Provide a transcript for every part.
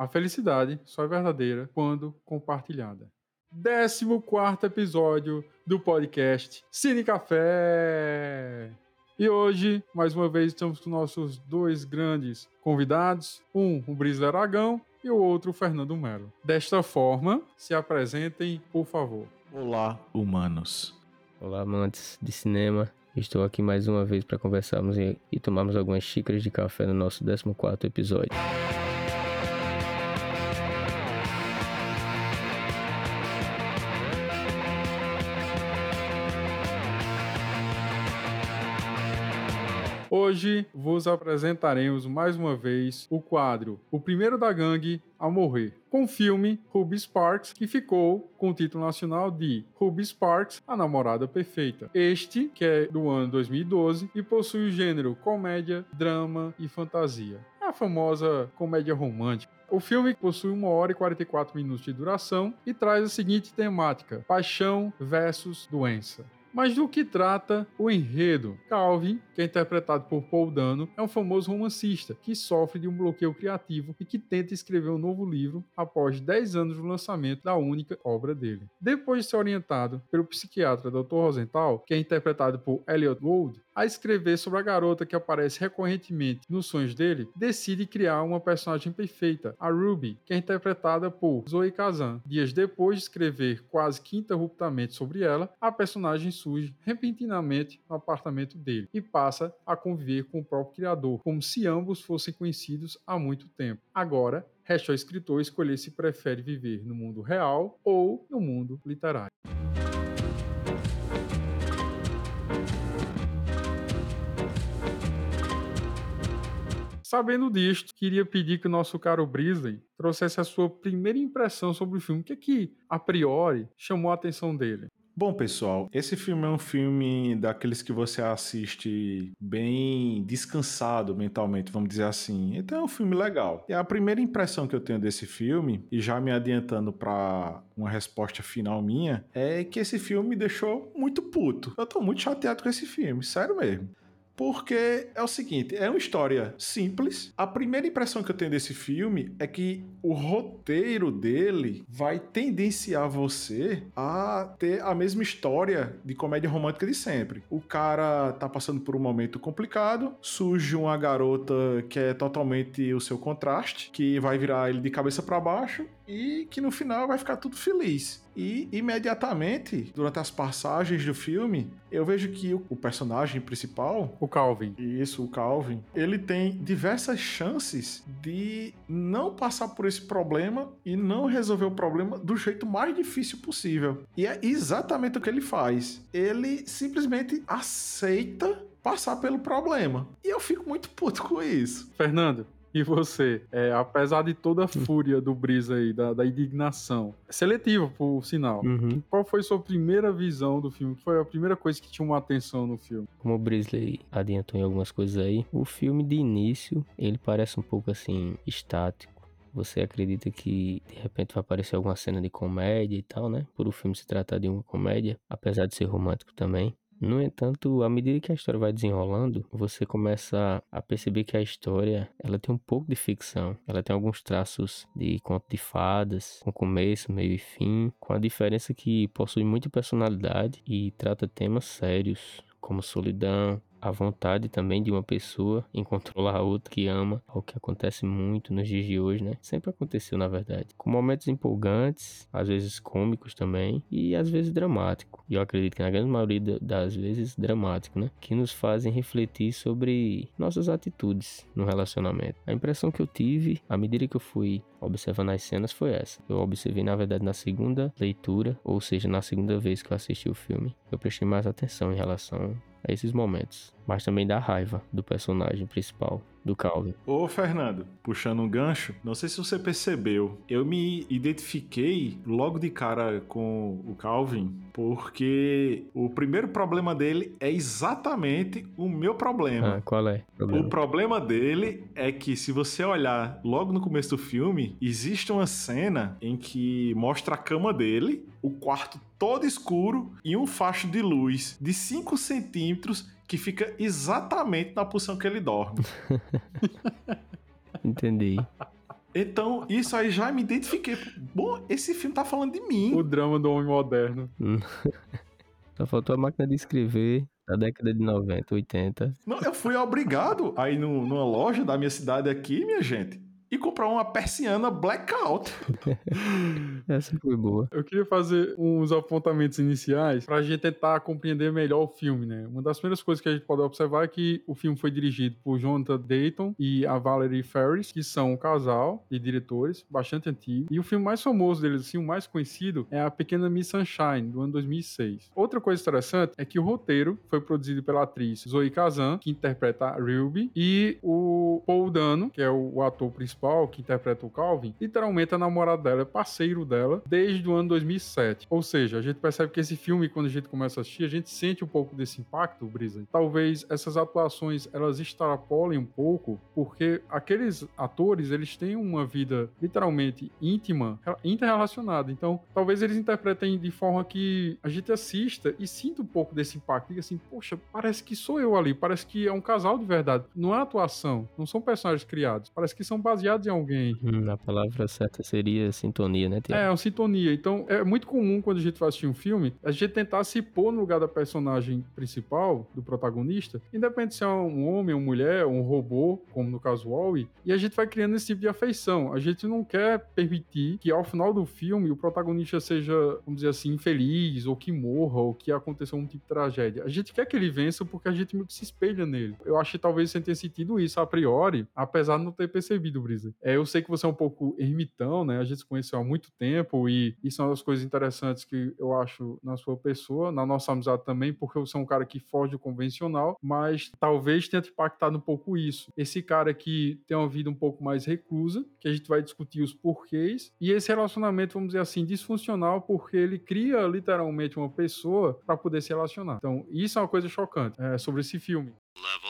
A felicidade só é verdadeira quando compartilhada. 14 episódio do podcast Cine Café. E hoje, mais uma vez, estamos com nossos dois grandes convidados: um, o Brisler Aragão, e o outro, o Fernando Melo. Desta forma, se apresentem, por favor. Olá, humanos. Olá, amantes de cinema. Estou aqui mais uma vez para conversarmos e, e tomarmos algumas xícaras de café no nosso 14 episódio. Hoje vos apresentaremos mais uma vez o quadro O Primeiro da Gangue a Morrer, com o filme Ruby Sparks, que ficou com o título nacional de Ruby Sparks, a Namorada Perfeita. Este, que é do ano 2012 e possui o gênero comédia, drama e fantasia. É a famosa comédia romântica. O filme possui 1 hora e 44 minutos de duração e traz a seguinte temática: paixão versus doença. Mas do que trata o enredo? Calvin, que é interpretado por Paul Dano, é um famoso romancista que sofre de um bloqueio criativo e que tenta escrever um novo livro após 10 anos do lançamento da única obra dele. Depois de ser orientado pelo psiquiatra Dr. Rosenthal, que é interpretado por Elliot Gould, a escrever sobre a garota que aparece recorrentemente nos sonhos dele, decide criar uma personagem perfeita, a Ruby, que é interpretada por Zoe Kazan. Dias depois de escrever quase que interruptamente sobre ela, a personagem surge repentinamente no apartamento dele e passa a conviver com o próprio criador, como se ambos fossem conhecidos há muito tempo. Agora, resta ao escritor escolher se prefere viver no mundo real ou no mundo literário. Sabendo disto, queria pedir que o nosso caro Brisley trouxesse a sua primeira impressão sobre o filme. O que é que, a priori, chamou a atenção dele? Bom, pessoal, esse filme é um filme daqueles que você assiste bem descansado mentalmente, vamos dizer assim. Então é um filme legal. E a primeira impressão que eu tenho desse filme, e já me adiantando para uma resposta final minha, é que esse filme me deixou muito puto. Eu tô muito chateado com esse filme, sério mesmo. Porque é o seguinte, é uma história simples. A primeira impressão que eu tenho desse filme é que o roteiro dele vai tendenciar você a ter a mesma história de comédia romântica de sempre. O cara tá passando por um momento complicado, surge uma garota que é totalmente o seu contraste, que vai virar ele de cabeça para baixo e que no final vai ficar tudo feliz. E imediatamente, durante as passagens do filme, eu vejo que o, personagem principal, o Calvin, isso, o Calvin, ele tem diversas chances de não passar por esse problema e não resolver o problema do jeito mais difícil possível. E é exatamente o que ele faz. Ele simplesmente aceita passar pelo problema. E eu fico muito puto com isso. Fernando, e você, é, apesar de toda a fúria do Brisa aí, da, da indignação, seletiva por sinal, uhum. qual foi sua primeira visão do filme? Foi a primeira coisa que tinha uma atenção no filme? Como o Brisley adiantou em algumas coisas aí, o filme de início, ele parece um pouco assim, estático. Você acredita que de repente vai aparecer alguma cena de comédia e tal, né? Por o filme se tratar de uma comédia, apesar de ser romântico também. No entanto, à medida que a história vai desenrolando, você começa a perceber que a história ela tem um pouco de ficção. Ela tem alguns traços de conto de fadas, com começo, meio e fim, com a diferença que possui muita personalidade e trata temas sérios como solidão, a vontade também de uma pessoa em controlar a outra que ama, o que acontece muito nos dias de hoje, né? Sempre aconteceu, na verdade. Com momentos empolgantes, às vezes cômicos também, e às vezes dramático. E eu acredito que na grande maioria das vezes dramático, né? Que nos fazem refletir sobre nossas atitudes no relacionamento. A impressão que eu tive, à medida que eu fui observando as cenas, foi essa. Eu observei, na verdade, na segunda leitura, ou seja, na segunda vez que eu assisti o filme, eu prestei mais atenção em relação a esses momentos, mas também da raiva do personagem principal, do Calvin. Ô Fernando, puxando um gancho, não sei se você percebeu, eu me identifiquei logo de cara com o Calvin, porque o primeiro problema dele é exatamente o meu problema. Ah, qual é? O problema? o problema dele é que se você olhar logo no começo do filme, existe uma cena em que mostra a cama dele, o quarto todo escuro e um facho de luz de 5 centímetros que fica exatamente na posição que ele dorme. Entendi. Então, isso aí já me identifiquei. Bom, esse filme tá falando de mim. O drama do homem moderno. Só faltou a máquina de escrever da década de 90, 80. Não, eu fui obrigado a ir no, numa loja da minha cidade aqui, minha gente e comprar uma persiana blackout. Essa foi boa. Eu queria fazer uns apontamentos iniciais para a gente tentar compreender melhor o filme, né? Uma das primeiras coisas que a gente pode observar é que o filme foi dirigido por Jonathan Dayton e a Valerie Ferris, que são um casal de diretores bastante antigo. E o filme mais famoso deles, assim, o mais conhecido, é A Pequena Miss Sunshine, do ano 2006. Outra coisa interessante é que o roteiro foi produzido pela atriz Zoe Kazan, que interpreta a Ruby, e o Paul Dano, que é o ator principal principal, que interpreta o Calvin, literalmente a namorada dela é parceiro dela desde o ano 2007. Ou seja, a gente percebe que esse filme, quando a gente começa a assistir, a gente sente um pouco desse impacto, Brisa. Talvez essas atuações elas extrapolem um pouco, porque aqueles atores, eles têm uma vida literalmente íntima, interrelacionada. Então, talvez eles interpretem de forma que a gente assista e sinta um pouco desse impacto. Diga assim, poxa, parece que sou eu ali, parece que é um casal de verdade. Não é atuação, não são personagens criados, parece que são baseados baseados em alguém. Hum, a palavra certa seria sintonia, né, Tiago? É, uma sintonia. Então, é muito comum quando a gente vai assistir um filme, a gente tentar se pôr no lugar da personagem principal, do protagonista, independente se é um homem, uma mulher, um robô, como no caso Wally, e a gente vai criando esse tipo de afeição. A gente não quer permitir que ao final do filme o protagonista seja, vamos dizer assim, infeliz, ou que morra, ou que aconteça um tipo de tragédia. A gente quer que ele vença porque a gente meio que se espelha nele. Eu acho que talvez você tenha sentido isso a priori, apesar de não ter percebido, Brisa. É, eu sei que você é um pouco ermitão, né? A gente se conheceu há muito tempo e isso é uma das coisas interessantes que eu acho na sua pessoa, na nossa amizade também, porque você é um cara que foge do convencional, mas talvez tenha te impactado um pouco isso. Esse cara que tem uma vida um pouco mais reclusa, que a gente vai discutir os porquês, e esse relacionamento, vamos dizer assim, disfuncional, porque ele cria literalmente uma pessoa para poder se relacionar. Então, isso é uma coisa chocante é, sobre esse filme. Level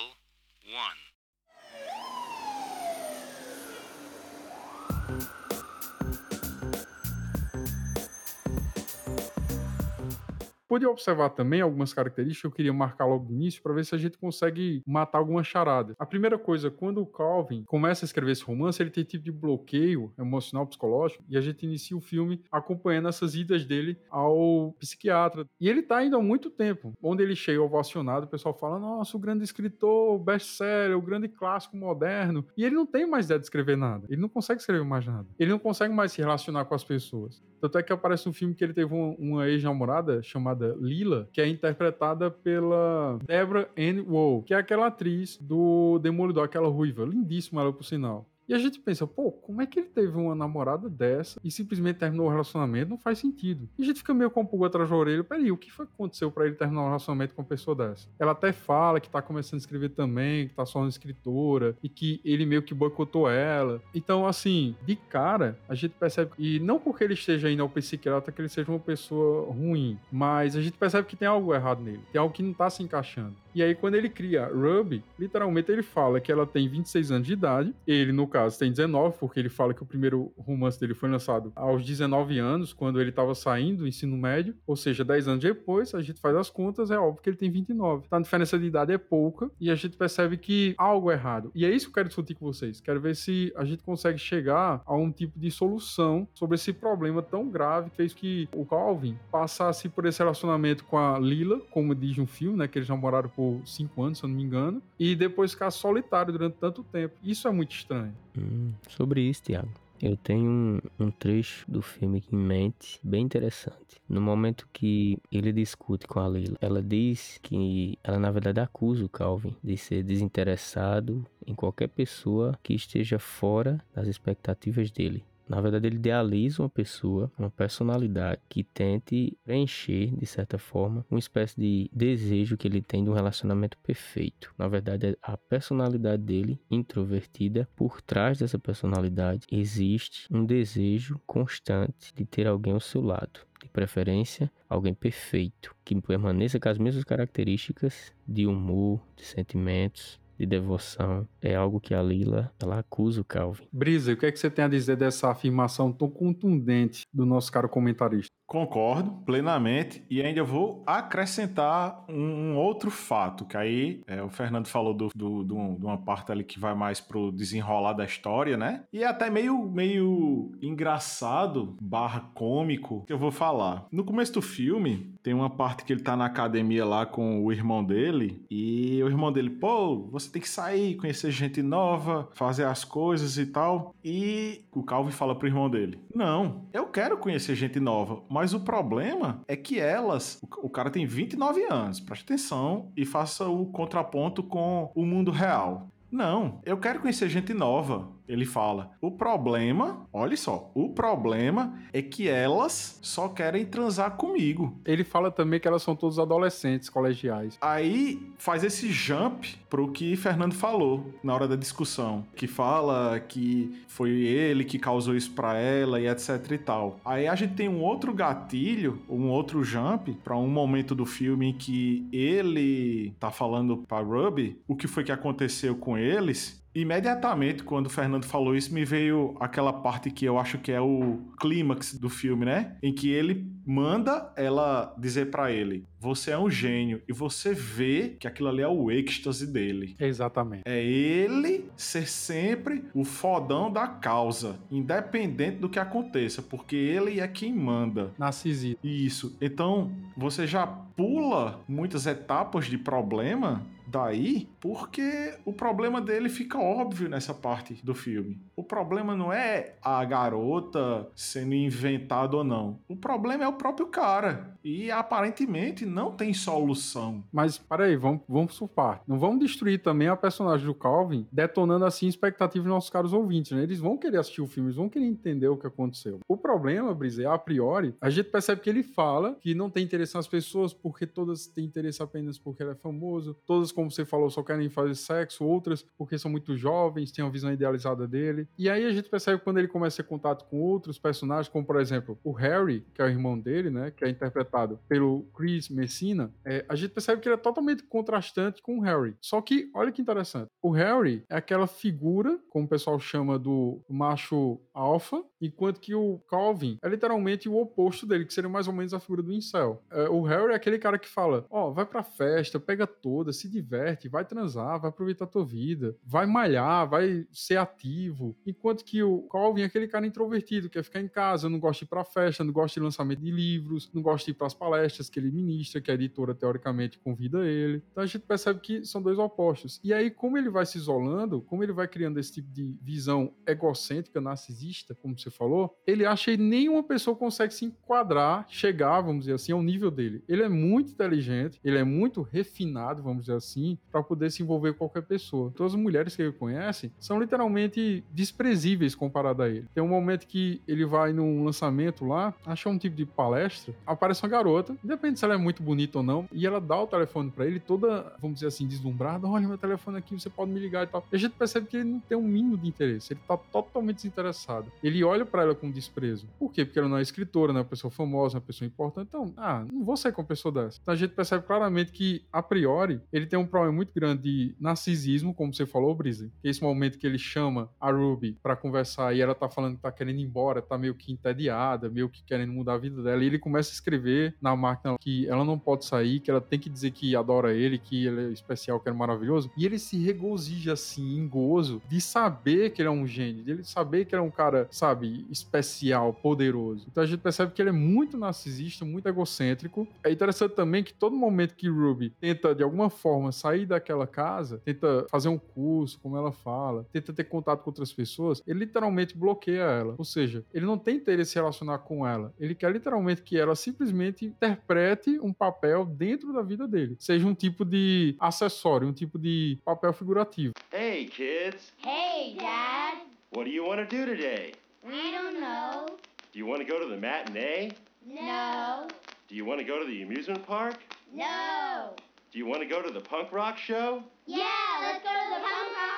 Pude observar também algumas características que eu queria marcar logo no início para ver se a gente consegue matar alguma charada. A primeira coisa, quando o Calvin começa a escrever esse romance, ele tem tipo de bloqueio emocional, psicológico, e a gente inicia o filme acompanhando essas idas dele ao psiquiatra. E ele tá indo há muito tempo, onde ele chega ovacionado, o pessoal fala: nossa, o grande escritor, best-seller, o grande clássico moderno. E ele não tem mais ideia de escrever nada. Ele não consegue escrever mais nada. Ele não consegue mais se relacionar com as pessoas. Tanto é que aparece um filme que ele teve uma ex-namorada chamada Lila, que é interpretada pela Deborah Ann Woll, que é aquela atriz do Demolidor, aquela ruiva, lindíssima ela por sinal. E a gente pensa, pô, como é que ele teve uma namorada dessa e simplesmente terminou o relacionamento? Não faz sentido. E a gente fica meio com o pulga atrás da orelha. Peraí, o que foi que aconteceu para ele terminar um relacionamento com uma pessoa dessa? Ela até fala que tá começando a escrever também, que tá só uma escritora e que ele meio que boicotou ela. Então, assim, de cara, a gente percebe. E não porque ele esteja indo ao psiquiatra que ele seja uma pessoa ruim, mas a gente percebe que tem algo errado nele. Tem algo que não tá se encaixando. E aí, quando ele cria Ruby, literalmente ele fala que ela tem 26 anos de idade. Ele, no caso, tem 19, porque ele fala que o primeiro romance dele foi lançado aos 19 anos, quando ele estava saindo do ensino médio. Ou seja, 10 anos depois, a gente faz as contas, é óbvio que ele tem 29. Então, a diferença de idade é pouca e a gente percebe que algo é errado. E é isso que eu quero discutir com vocês. Quero ver se a gente consegue chegar a um tipo de solução sobre esse problema tão grave que fez que o Calvin passasse por esse relacionamento com a Lila, como diz um filme, né? Que eles namoraram por cinco anos, se eu não me engano, e depois ficar solitário durante tanto tempo. Isso é muito estranho. Hum, sobre isso, Thiago. Eu tenho um, um, trecho do filme em mente bem interessante. No momento que ele discute com a Lila, ela diz que ela na verdade acusa o Calvin de ser desinteressado em qualquer pessoa que esteja fora das expectativas dele. Na verdade, ele idealiza uma pessoa, uma personalidade que tente preencher, de certa forma, uma espécie de desejo que ele tem de um relacionamento perfeito. Na verdade, a personalidade dele, introvertida, por trás dessa personalidade existe um desejo constante de ter alguém ao seu lado de preferência alguém perfeito, que permaneça com as mesmas características de humor, de sentimentos, de devoção é algo que a Lila ela acusa o Calvin. Brisa, o que é que você tem a dizer dessa afirmação tão contundente do nosso caro comentarista? Concordo plenamente e ainda vou acrescentar um, um outro fato, que aí é, o Fernando falou do, do, do, de uma parte ali que vai mais pro desenrolar da história, né? E é até meio, meio engraçado, barra cômico, que eu vou falar. No começo do filme, tem uma parte que ele tá na academia lá com o irmão dele e o irmão dele, pô, você tem que sair, conhecer gente nova, fazer as coisas e tal. E o Calvin fala pro irmão dele, não, eu quero conhecer gente nova, mas o problema é que elas. O cara tem 29 anos, preste atenção e faça o contraponto com o mundo real. Não, eu quero conhecer gente nova. Ele fala: o problema, olha só, o problema é que elas só querem transar comigo. Ele fala também que elas são todos adolescentes colegiais. Aí faz esse jump pro que Fernando falou na hora da discussão, que fala que foi ele que causou isso pra ela e etc e tal. Aí a gente tem um outro gatilho, um outro jump para um momento do filme em que ele tá falando para Ruby o que foi que aconteceu com eles Imediatamente, quando o Fernando falou isso, me veio aquela parte que eu acho que é o clímax do filme, né? Em que ele manda ela dizer para ele: Você é um gênio. E você vê que aquilo ali é o êxtase dele. Exatamente. É ele ser sempre o fodão da causa, independente do que aconteça, porque ele é quem manda. Narcisista. Isso. Então, você já pula muitas etapas de problema daí, porque o problema dele fica óbvio nessa parte do filme. O problema não é a garota sendo inventada ou não. O problema é o próprio cara. E aparentemente não tem solução. Mas peraí, vamos, vamos parte. Não vamos destruir também a personagem do Calvin, detonando assim expectativa dos nossos caros ouvintes, né? Eles vão querer assistir o filme, eles vão querer entender o que aconteceu. O problema, Brise, é a priori, a gente percebe que ele fala que não tem interesse nas pessoas porque todas têm interesse apenas porque ele é famoso, todas como você falou, só querem fazer sexo, outras porque são muito jovens, têm uma visão idealizada dele. E aí a gente percebe quando ele começa a ter contato com outros personagens, como por exemplo o Harry, que é o irmão dele, né, que é interpretado pelo Chris Messina, é, a gente percebe que ele é totalmente contrastante com o Harry. Só que, olha que interessante, o Harry é aquela figura, como o pessoal chama do macho alfa, enquanto que o Calvin é literalmente o oposto dele, que seria mais ou menos a figura do incel. É, o Harry é aquele cara que fala, ó, oh, vai pra festa, pega toda, se diverte, vai transar, vai aproveitar a tua vida, vai malhar, vai ser ativo. Enquanto que o Calvin é aquele cara introvertido, quer ficar em casa, não gosta de ir pra festa, não gosta de lançamento de livros, não gosta de ir pras palestras que ele ministra, que a editora teoricamente convida ele. Então a gente percebe que são dois opostos. E aí, como ele vai se isolando, como ele vai criando esse tipo de visão egocêntrica, narcisista, como você falou, ele acha que nenhuma pessoa consegue se enquadrar, chegar, vamos dizer assim, ao nível dele. Ele é muito inteligente, ele é muito refinado, vamos dizer assim, para poder se envolver com qualquer pessoa. Todas as mulheres que ele conhece são literalmente desprezíveis comparado a ele. Tem um momento que ele vai num lançamento lá, acha um tipo de palestra, aparece uma garota, independente se ela é muito bonita ou não, e ela dá o telefone para ele, toda, vamos dizer assim, deslumbrada, olha meu telefone aqui, você pode me ligar e tal. E a gente percebe que ele não tem um mínimo de interesse, ele tá totalmente desinteressado. Ele olha para ela com desprezo. Por quê? Porque ela não é escritora, não é uma pessoa famosa, uma pessoa importante. Então, ah, não vou sair com uma pessoa dessa. Então a gente percebe claramente que, a priori, ele tem um problema muito grande de narcisismo, como você falou, Brise. Que é esse momento que ele chama a Ruby para conversar e ela tá falando que tá querendo ir embora, tá meio que entediada, meio que querendo mudar a vida dela. E ele começa a escrever na máquina que ela não pode sair, que ela tem que dizer que adora ele, que ele é especial, que é maravilhoso. E ele se regozija assim, em gozo, de saber que ele é um gênio, de ele saber que ele é um cara, sabe, especial, poderoso. Então a gente percebe que ele é muito narcisista, muito egocêntrico. É interessante também que todo momento que Ruby tenta, de alguma forma, sair daquela casa, tenta fazer um curso, como ela fala, tenta ter contato com outras pessoas, ele literalmente bloqueia ela. Ou seja, ele não tem interesse em se relacionar com ela. Ele quer literalmente que ela simplesmente interprete um papel dentro da vida dele. Seja um tipo de acessório, um tipo de papel figurativo. Hey, kids. Hey, Dad. What do you want to do today? We don't know. Do you want to go to the matinee? No. Do you want to go to the amusement park? No. Do you want to go to the punk rock show? Yeah, let's go to the punk rock show.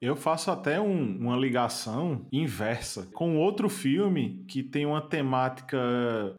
Eu faço até um, uma ligação inversa com outro filme que tem uma temática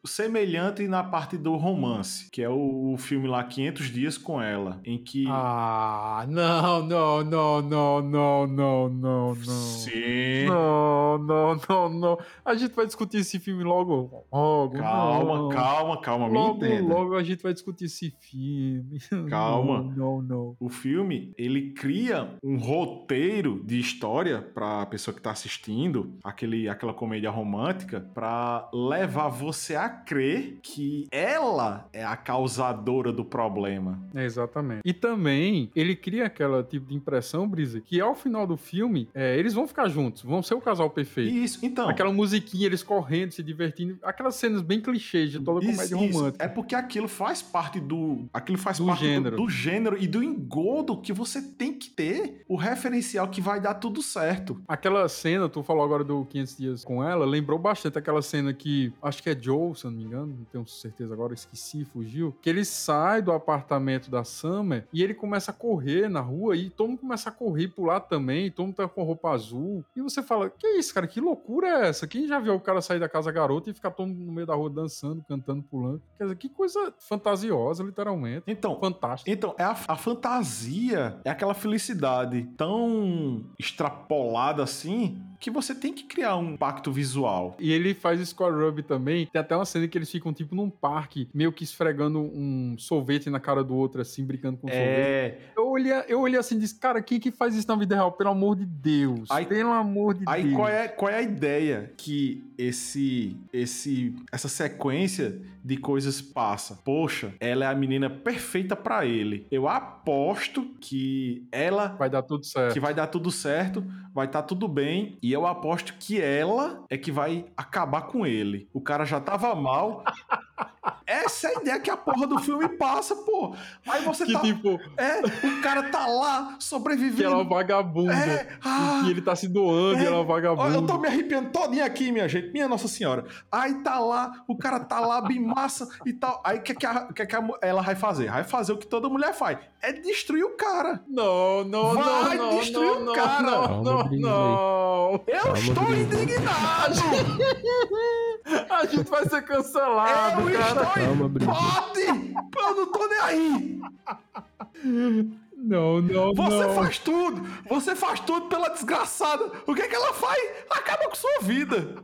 semelhante na parte do romance, que é o, o filme lá 500 Dias com Ela, em que. Ah, não, não, não, não, não, não, não, Sim. Não, não, não, não. A gente vai discutir esse filme logo. logo calma, não. calma, calma, logo, me entenda. Logo a gente vai discutir esse filme. Calma. Não, não, não. O filme, ele cria um roteiro de história para a pessoa que tá assistindo, aquele, aquela comédia romântica, para levar você a crer que ela é a causadora do problema. É, exatamente. E também, ele cria aquela tipo de impressão, Brisa, que ao final do filme, é, eles vão ficar juntos, vão ser o casal perfeito. Isso, então. Aquela musiquinha, eles correndo, se divertindo. Aquelas cenas bem clichês de toda comédia Isso, romântica. É porque aquilo faz parte do. Aquilo faz Do parte do- gênero. Do, gênero e do engodo que você tem que ter o referencial que vai dar tudo certo. Aquela cena, tu falou agora do 500 dias com ela, lembrou bastante aquela cena que, acho que é Joe, se eu não me engano, não tenho certeza agora, esqueci, fugiu, que ele sai do apartamento da Summer e ele começa a correr na rua e todo mundo começa a correr e pular também, todo mundo tá com roupa azul. E você fala, que isso, cara, que loucura é essa? Quem já viu o cara sair da casa garota e ficar todo mundo no meio da rua dançando, cantando, pulando? Quer dizer, que coisa fantasiosa, literalmente. Então, Fantástico. Então, é a, a fantasia, é aquela felicidade tão extrapolada assim que você tem que criar um pacto visual. E ele faz score rub também. Tem até uma cena que eles ficam tipo num parque, meio que esfregando um sorvete na cara do outro, assim, brincando com sorvete. É. Eu olhei, eu olhei assim e disse, cara, quem que faz isso na vida real? Pelo amor de Deus. Aí- pelo amor de Aí Deus. qual é, qual é a ideia que esse, esse, essa sequência de coisas passa? Poxa, ela é a menina perfeita pra ele. Eu aposto que ela Vai dar tudo certo. que vai dar tudo certo, vai estar tudo bem, e eu aposto que ela é que vai acabar com ele. O cara já tava mal. Essa é a ideia que a porra do filme passa, pô. Aí você Que tá. tipo, É, o cara tá lá que sobrevivendo. ela é uma vagabunda. É, ah, e que ele tá se doando é. e ela é uma vagabunda. Olha, eu tô me arrepiando todinho aqui, minha gente. Minha Nossa Senhora. Aí tá lá, o cara tá lá, bem massa e tal. Aí o que, que, a- que, que a ela vai fazer? Vai fazer o que toda mulher faz. É destruir o cara. Não, não, Vai não, não, destruir o não, cara. não, não, Brisa, não. Eu Calma, estou indignado! A gente vai ser cancelado, eu cara. estou Calma. Pode! Eu não tô nem aí! Não, não, Você não. faz tudo! Você faz tudo pela desgraçada! O que é que ela faz? Acaba com sua vida!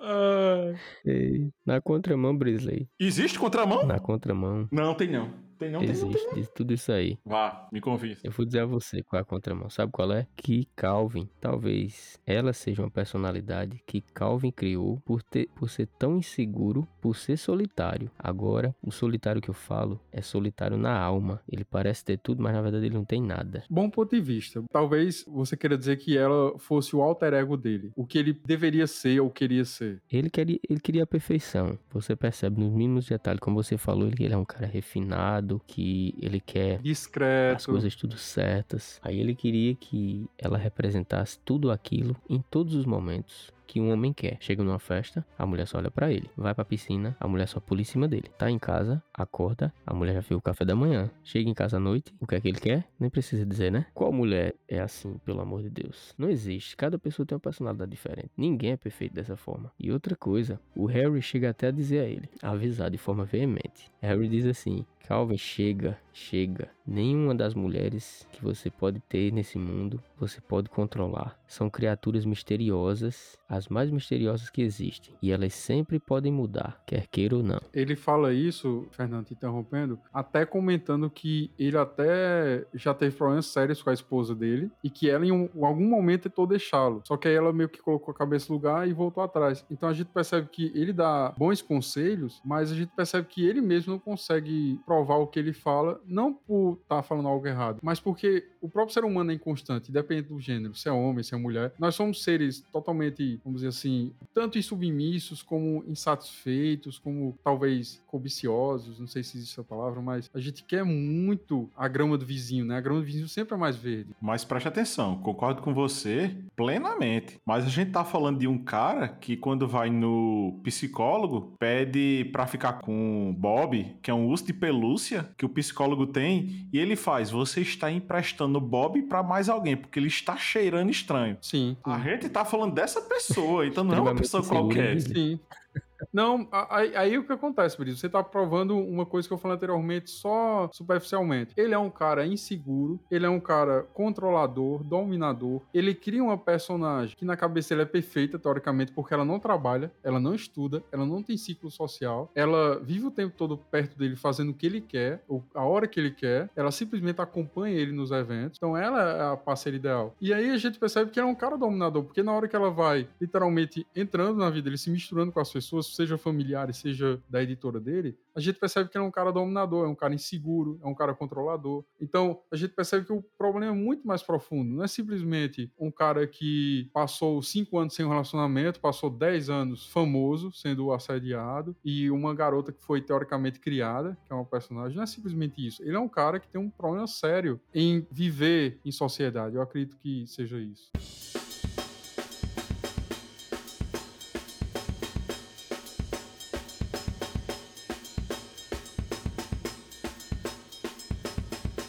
Ai. Ei, Na contramão, Brisley. Existe contramão? Na contramão. Não, tem não. Tem não, tem não. Tem Existe de tudo isso aí. Vá, me convida. Eu vou dizer a você qual é a contramão. Sabe qual é? Que Calvin, talvez ela seja uma personalidade que Calvin criou por, ter, por ser tão inseguro, por ser solitário. Agora, o solitário que eu falo é solitário na alma. Ele parece ter tudo, mas na verdade ele não tem nada. Bom ponto de vista. Talvez você queira dizer que ela fosse o alter ego dele. O que ele deveria ser ou queria ser. Ele queria, ele queria a perfeição. Você percebe nos mínimos detalhes, como você falou, ele, ele é um cara refinado, que ele quer as Discreto. coisas tudo certas. Aí ele queria que ela representasse tudo aquilo em todos os momentos que um homem quer. Chega numa festa, a mulher só olha pra ele. Vai pra piscina, a mulher só pula em cima dele. Tá em casa, acorda, a mulher já fez o café da manhã. Chega em casa à noite, o que é que ele quer? Nem precisa dizer, né? Qual mulher é assim, pelo amor de Deus? Não existe. Cada pessoa tem uma personalidade diferente. Ninguém é perfeito dessa forma. E outra coisa, o Harry chega até a dizer a ele, avisar de forma veemente. Harry diz assim: Calvin, chega, chega. Nenhuma das mulheres que você pode ter nesse mundo você pode controlar. São criaturas misteriosas, as mais misteriosas que existem. E elas sempre podem mudar, quer queira ou não. Ele fala isso, Fernando, te interrompendo, até comentando que ele até já teve problemas sérios com a esposa dele e que ela em um- em algum momento tentou deixá-lo. Só que aí ela meio que colocou a cabeça no lugar e voltou atrás. Então a gente percebe que ele dá bons conselhos, mas a gente percebe que ele mesmo não consegue provar o que ele fala, não por estar falando algo errado, mas porque o próprio ser humano é inconstante, depende do gênero, se é homem, se é mulher. Nós somos seres totalmente, vamos dizer assim, tanto insubmissos como insatisfeitos, como talvez cobiciosos, não sei se existe essa palavra, mas a gente quer muito a grama do vizinho, né? A grama do vizinho sempre é mais verde. Mas preste atenção, concordo com você plenamente. Mas a gente tá falando de um cara que quando vai no psicólogo, pede pra ficar com Bob, que é um urso de pelúcia que o psicólogo tem, e ele faz: "Você está emprestando chamando Bob pra mais alguém, porque ele está cheirando estranho. Sim. A gente tá falando dessa pessoa, então não é uma pessoa qualquer. Sim. Não, aí, aí o que acontece, Brito? Você tá provando uma coisa que eu falei anteriormente só superficialmente. Ele é um cara inseguro, ele é um cara controlador, dominador. Ele cria uma personagem que na cabeça dele é perfeita, teoricamente, porque ela não trabalha, ela não estuda, ela não tem ciclo social, ela vive o tempo todo perto dele fazendo o que ele quer, ou a hora que ele quer, ela simplesmente acompanha ele nos eventos. Então ela é a parceira ideal. E aí a gente percebe que ele é um cara dominador, porque na hora que ela vai literalmente entrando na vida, ele se misturando com as pessoas, seja familiares, seja da editora dele, a gente percebe que ele é um cara dominador, é um cara inseguro, é um cara controlador. Então a gente percebe que o problema é muito mais profundo. Não é simplesmente um cara que passou cinco anos sem um relacionamento, passou 10 anos famoso, sendo assediado, e uma garota que foi teoricamente criada, que é uma personagem. Não é simplesmente isso. Ele é um cara que tem um problema sério em viver em sociedade. Eu acredito que seja isso.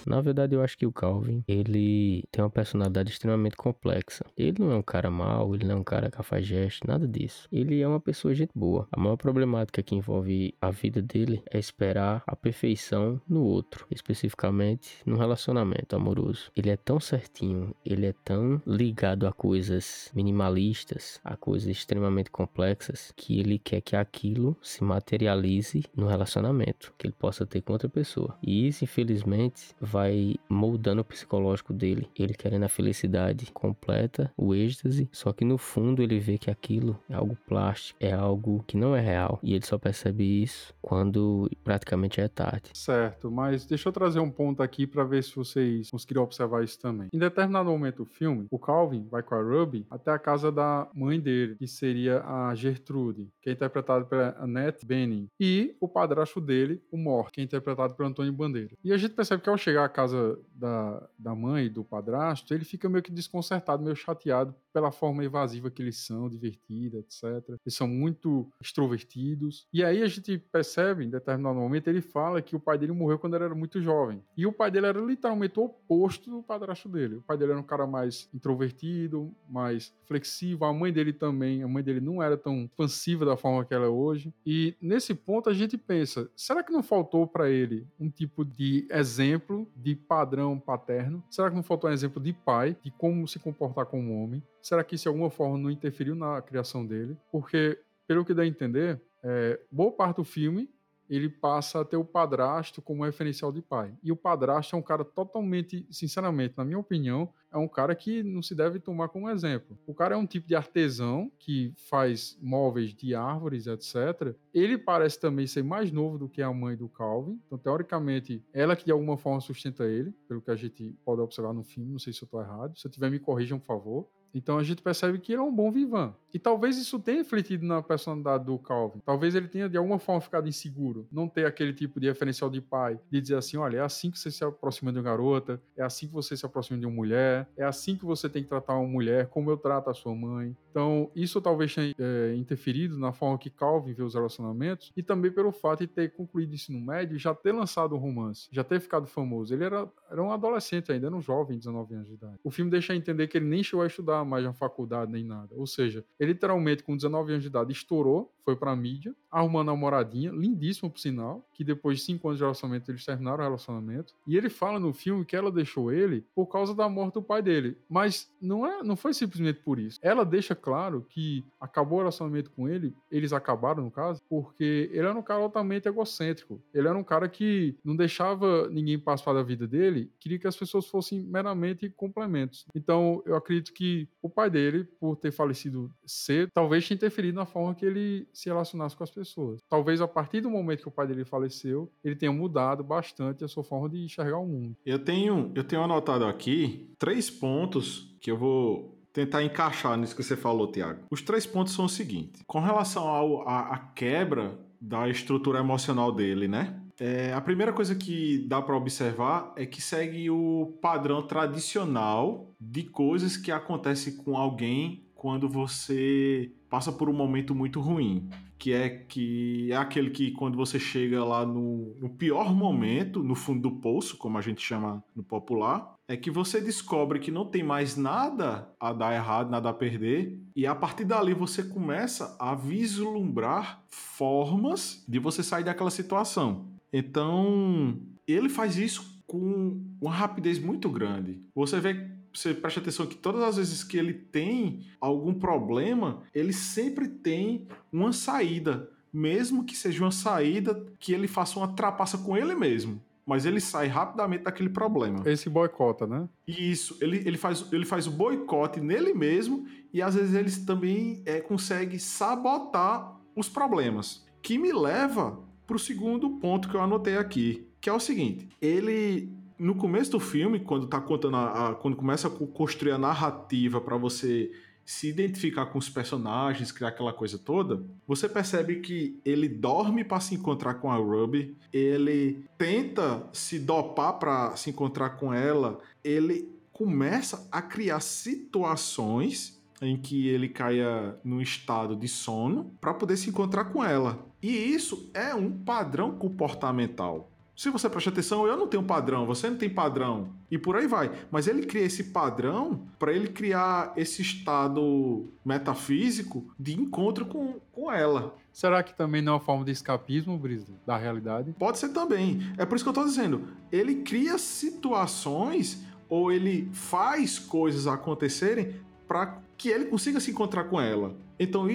Na verdade, eu acho que o Calvin, ele tem uma personalidade extremamente complexa. Ele não é um cara mau, ele não é um cara cafajeste, nada disso. Ele é uma pessoa gente boa. A maior problemática que envolve a vida dele é esperar a perfeição no outro, especificamente no relacionamento amoroso. Ele é tão certinho, ele é tão ligado a coisas minimalistas, a coisas extremamente complexas, que ele quer que aquilo se materialize no relacionamento, que ele possa ter com outra pessoa. E isso, infelizmente, vai moldando o psicológico dele. Ele querendo a felicidade completa, o êxtase, só que no fundo ele vê que aquilo é algo plástico, é algo que não é real. E ele só percebe isso quando praticamente é tarde. Certo, mas deixa eu trazer um ponto aqui pra ver se vocês conseguiram observar isso também. Em determinado momento do filme, o Calvin vai com a Ruby até a casa da mãe dele, que seria a Gertrude, que é interpretada pela Annette Bening, e o padrasto dele, o Mort, que é interpretado pelo Antônio Bandeira. E a gente percebe que ao chegar à casa da, da mãe do padrasto, ele fica meio que desconcertado, meio chateado pela forma evasiva que eles são, divertida, etc. Eles são muito extrovertidos. E aí a gente percebe, em determinado momento, ele fala que o pai dele morreu quando ele era muito jovem. E o pai dele era literalmente o oposto do padrasto dele. O pai dele era um cara mais introvertido, mais flexível. A mãe dele também, a mãe dele não era tão expansiva da forma que ela é hoje. E nesse ponto a gente pensa, será que não faltou para ele um tipo de exemplo de padrão paterno? Será que não faltou um exemplo de pai, de como se comportar como homem? Será que isso de alguma forma não interferiu na criação dele? Porque, pelo que dá a entender, é, boa parte do filme ele passa a ter o padrasto como referencial de pai. E o padrasto é um cara totalmente, sinceramente, na minha opinião, é um cara que não se deve tomar como exemplo. O cara é um tipo de artesão que faz móveis de árvores, etc. Ele parece também ser mais novo do que a mãe do Calvin. Então, teoricamente, ela que de alguma forma sustenta ele, pelo que a gente pode observar no filme. Não sei se eu estou errado. Se eu tiver, me corrijam, por favor. Então a gente percebe que ele é um bom vivan. E talvez isso tenha refletido na personalidade do Calvin. Talvez ele tenha de alguma forma ficado inseguro. Não ter aquele tipo de referencial de pai, de dizer assim: olha, é assim que você se aproxima de uma garota, é assim que você se aproxima de uma mulher, é assim que você tem que tratar uma mulher, como eu trato a sua mãe. Então, isso talvez tenha é, interferido na forma que Calvin vê os relacionamentos e também pelo fato de ter concluído o ensino médio e já ter lançado um romance, já ter ficado famoso. Ele era, era um adolescente ainda, era um jovem, 19 anos de idade. O filme deixa entender que ele nem chegou a estudar mais na faculdade nem nada. Ou seja, ele literalmente com 19 anos de idade estourou, foi pra mídia, arrumou uma namoradinha, lindíssima por sinal, que depois de 5 anos de relacionamento eles terminaram o relacionamento. E ele fala no filme que ela deixou ele por causa da morte do pai dele. Mas não, é, não foi simplesmente por isso. Ela deixa claro que acabou o relacionamento com ele, eles acabaram no caso, porque ele era um cara altamente egocêntrico. Ele era um cara que não deixava ninguém participar da vida dele, queria que as pessoas fossem meramente complementos. Então eu acredito que o pai dele, por ter falecido cedo, talvez tenha interferido na forma que ele se relacionasse com as pessoas. Talvez a partir do momento que o pai dele faleceu, ele tenha mudado bastante a sua forma de enxergar o mundo. Eu tenho, eu tenho anotado aqui três pontos que eu vou tentar encaixar nisso que você falou, Tiago. Os três pontos são o seguinte: com relação ao, a, a quebra da estrutura emocional dele, né? É, a primeira coisa que dá para observar é que segue o padrão tradicional de coisas que acontecem com alguém quando você passa por um momento muito ruim. Que é que é aquele que quando você chega lá no, no pior momento, no fundo do poço, como a gente chama no popular, é que você descobre que não tem mais nada a dar errado, nada a perder, e a partir dali você começa a vislumbrar formas de você sair daquela situação. Então, ele faz isso com uma rapidez muito grande. Você vê você preste atenção que todas as vezes que ele tem algum problema, ele sempre tem uma saída, mesmo que seja uma saída que ele faça uma trapaça com ele mesmo. Mas ele sai rapidamente daquele problema. Esse boicota, né? Isso, ele, ele, faz, ele faz o boicote nele mesmo e às vezes ele também é, consegue sabotar os problemas. Que me leva para o segundo ponto que eu anotei aqui, que é o seguinte: ele no começo do filme, quando tá contando a, a quando começa a construir a narrativa para você se identificar com os personagens, criar aquela coisa toda, você percebe que ele dorme para se encontrar com a Ruby, ele tenta se dopar para se encontrar com ela, ele começa a criar situações em que ele caia num estado de sono para poder se encontrar com ela. E isso é um padrão comportamental. Se você presta atenção, eu não tenho padrão, você não tem padrão. E por aí vai. Mas ele cria esse padrão para ele criar esse estado metafísico de encontro com, com ela. Será que também não é uma forma de escapismo, Brisa, da realidade? Pode ser também. É por isso que eu tô dizendo. Ele cria situações ou ele faz coisas acontecerem para que ele consiga se encontrar com ela. Então,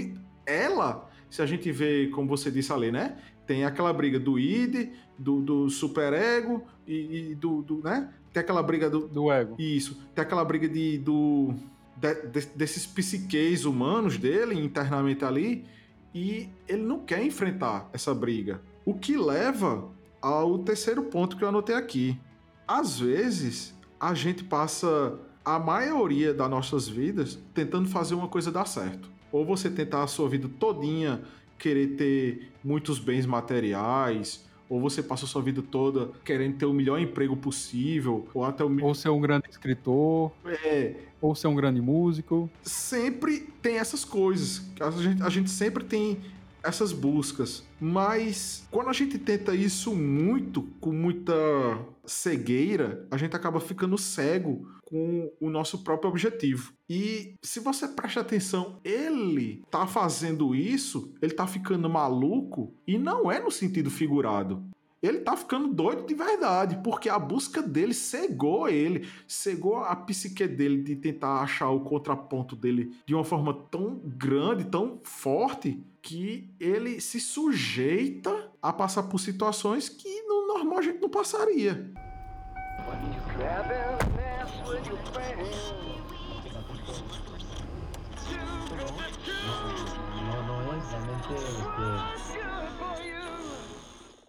ela, se a gente vê, como você disse ali, né? Tem aquela briga do id, do, do superego e, e do, do, né? Tem aquela briga do... Do ego. Isso. Tem aquela briga de, do, de, de, desses psiqueis humanos dele, internamente ali, e ele não quer enfrentar essa briga. O que leva ao terceiro ponto que eu anotei aqui. Às vezes, a gente passa a maioria das nossas vidas tentando fazer uma coisa dar certo. Ou você tentar a sua vida todinha querer ter muitos bens materiais, ou você passa a sua vida toda querendo ter o melhor emprego possível, ou até o Ou ser um grande escritor. É. Ou ser um grande músico. Sempre tem essas coisas. A gente, a gente sempre tem essas buscas. Mas quando a gente tenta isso muito, com muita cegueira, a gente acaba ficando cego com o nosso próprio objetivo. E se você presta atenção, ele tá fazendo isso, ele tá ficando maluco e não é no sentido figurado. Ele tá ficando doido de verdade, porque a busca dele cegou ele, cegou a psique dele de tentar achar o contraponto dele de uma forma tão grande, tão forte, que ele se sujeita a passar por situações que no normal a gente não passaria.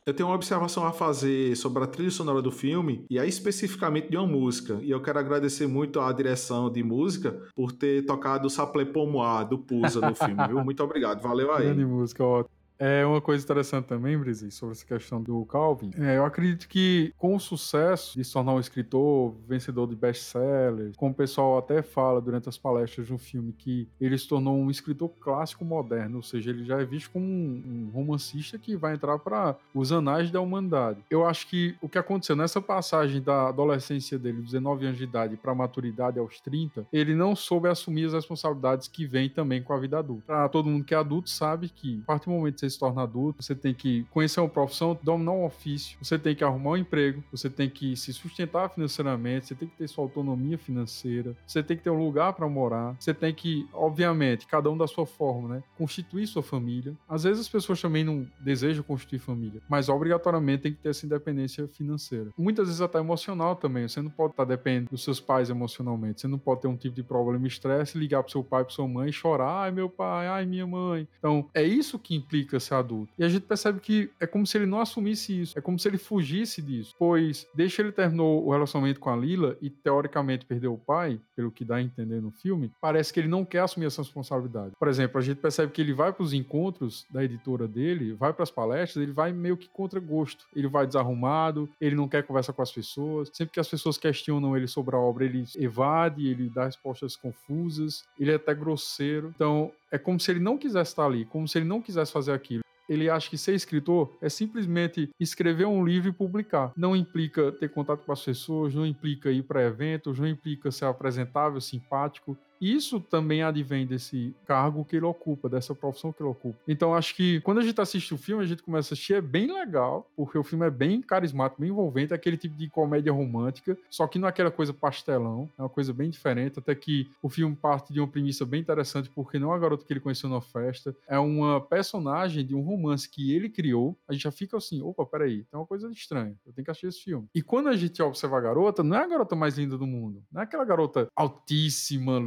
Eu tenho uma observação a fazer sobre a trilha sonora do filme, e aí especificamente de uma música. E eu quero agradecer muito à direção de música por ter tocado o Saplé Pomois do Pusa no filme, viu? Muito obrigado, valeu aí. Grande música, ótimo. É uma coisa interessante também, Brisi, sobre essa questão do Calvin. É, eu acredito que com o sucesso de se tornar um escritor, vencedor de best-sellers, como o pessoal até fala durante as palestras de um filme, que ele se tornou um escritor clássico moderno, ou seja, ele já é visto como um, um romancista que vai entrar para os anais da humanidade. Eu acho que o que aconteceu nessa passagem da adolescência dele, 19 anos de idade, para a maturidade aos 30, ele não soube assumir as responsabilidades que vêm também com a vida adulta. Para todo mundo que é adulto sabe que, a partir do momento que você se torna adulto, você tem que conhecer uma profissão, dominar um ofício, você tem que arrumar um emprego, você tem que se sustentar financeiramente, você tem que ter sua autonomia financeira, você tem que ter um lugar para morar, você tem que, obviamente, cada um da sua forma, né, constituir sua família. Às vezes as pessoas também não desejam constituir família, mas obrigatoriamente tem que ter essa independência financeira. Muitas vezes até emocional também, você não pode estar dependendo dos seus pais emocionalmente, você não pode ter um tipo de problema estresse, ligar pro seu pai, pro sua mãe chorar, ai meu pai, ai minha mãe. Então, é isso que implica ser adulto. E a gente percebe que é como se ele não assumisse isso, é como se ele fugisse disso, pois que ele terminou o relacionamento com a Lila e teoricamente perdeu o pai, pelo que dá a entender no filme, parece que ele não quer assumir essa responsabilidade. Por exemplo, a gente percebe que ele vai para os encontros da editora dele, vai para as palestras, ele vai meio que contra gosto. Ele vai desarrumado, ele não quer conversar com as pessoas. Sempre que as pessoas questionam ele sobre a obra, ele evade, ele dá respostas confusas, ele é até grosseiro. Então, é como se ele não quisesse estar ali, como se ele não quisesse fazer aquilo ele acha que ser escritor é simplesmente escrever um livro e publicar. Não implica ter contato com as pessoas, não implica ir para eventos, não implica ser apresentável, simpático. Isso também advém desse cargo que ele ocupa, dessa profissão que ele ocupa. Então acho que quando a gente assiste o filme, a gente começa a assistir, é bem legal, porque o filme é bem carismático, bem envolvente, é aquele tipo de comédia romântica, só que não é aquela coisa pastelão, é uma coisa bem diferente, até que o filme parte de uma premissa bem interessante, porque não é a garota que ele conheceu na festa, é uma personagem de um romance que ele criou, a gente já fica assim, opa, peraí, tem uma coisa estranha, eu tenho que assistir esse filme. E quando a gente observa a garota, não é a garota mais linda do mundo, não é aquela garota altíssima,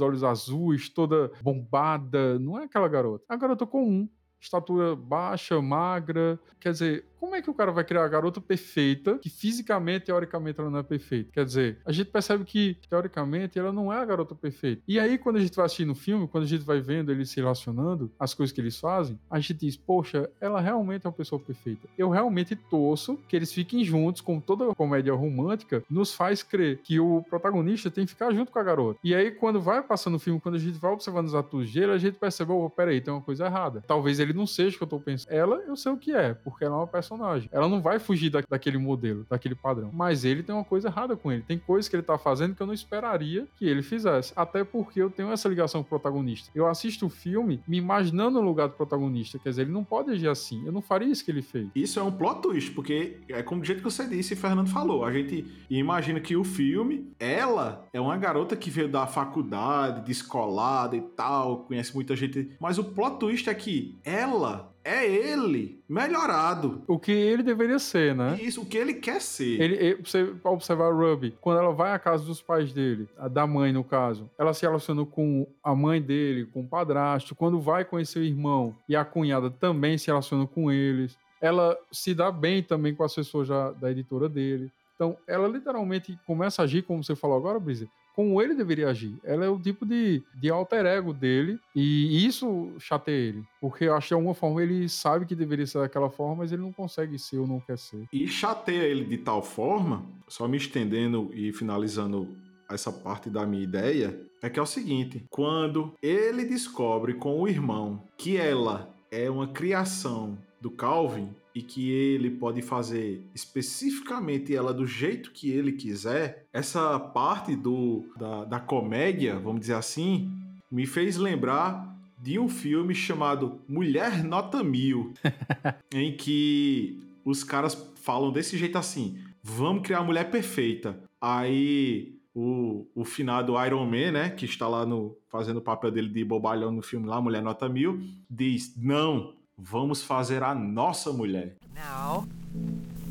olhos azuis, toda bombada, não é aquela garota, é a garota comum, estatura baixa, magra. Quer dizer, como é que o cara vai criar a garota perfeita, que fisicamente, teoricamente, ela não é perfeita? Quer dizer, a gente percebe que, teoricamente, ela não é a garota perfeita. E aí, quando a gente vai assistindo o filme, quando a gente vai vendo eles se relacionando, as coisas que eles fazem, a gente diz, poxa, ela realmente é uma pessoa perfeita. Eu realmente torço que eles fiquem juntos, como toda comédia romântica, nos faz crer que o protagonista tem que ficar junto com a garota. E aí, quando vai passando o filme, quando a gente vai observando os atores dele, a gente percebe, oh, peraí, tem uma coisa errada. Talvez ele não seja o que eu tô pensando. Ela, eu sei o que é, porque ela é uma personagem. Ela não vai fugir da, daquele modelo, daquele padrão. Mas ele tem uma coisa errada com ele. Tem coisas que ele tá fazendo que eu não esperaria que ele fizesse. Até porque eu tenho essa ligação com o protagonista. Eu assisto o filme me imaginando no lugar do protagonista. Quer dizer, ele não pode agir assim. Eu não faria isso que ele fez. Isso é um plot twist, porque é como do jeito que você disse e Fernando falou. A gente imagina que o filme, ela é uma garota que veio da faculdade, descolada e tal, conhece muita gente. Mas o plot twist é que ela é ele melhorado. O que ele deveria ser, né? Isso, o que ele quer ser. Ele, ele, você observar a Ruby, quando ela vai à casa dos pais dele, a da mãe no caso, ela se relaciona com a mãe dele, com o padrasto. Quando vai conhecer o irmão e a cunhada também se relaciona com eles. Ela se dá bem também com as pessoas da editora dele. Então, ela literalmente começa a agir, como você falou agora, Brisa, como ele deveria agir. Ela é o tipo de, de alter ego dele, e isso chateia ele. Porque eu acho que de alguma forma ele sabe que deveria ser daquela forma, mas ele não consegue ser ou não quer ser. E chateia ele de tal forma, só me estendendo e finalizando essa parte da minha ideia, é que é o seguinte: quando ele descobre com o irmão que ela é uma criação do Calvin, e que ele pode fazer especificamente ela do jeito que ele quiser, essa parte do, da, da comédia, vamos dizer assim, me fez lembrar de um filme chamado Mulher Nota Mil, em que os caras falam desse jeito assim: vamos criar a mulher perfeita. Aí o, o finado Iron Man, né, que está lá no fazendo o papel dele de bobalhão no filme lá, Mulher Nota Mil, diz: não, Vamos fazer a nossa mulher. Now,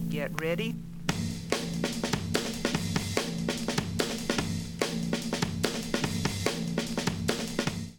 get ready.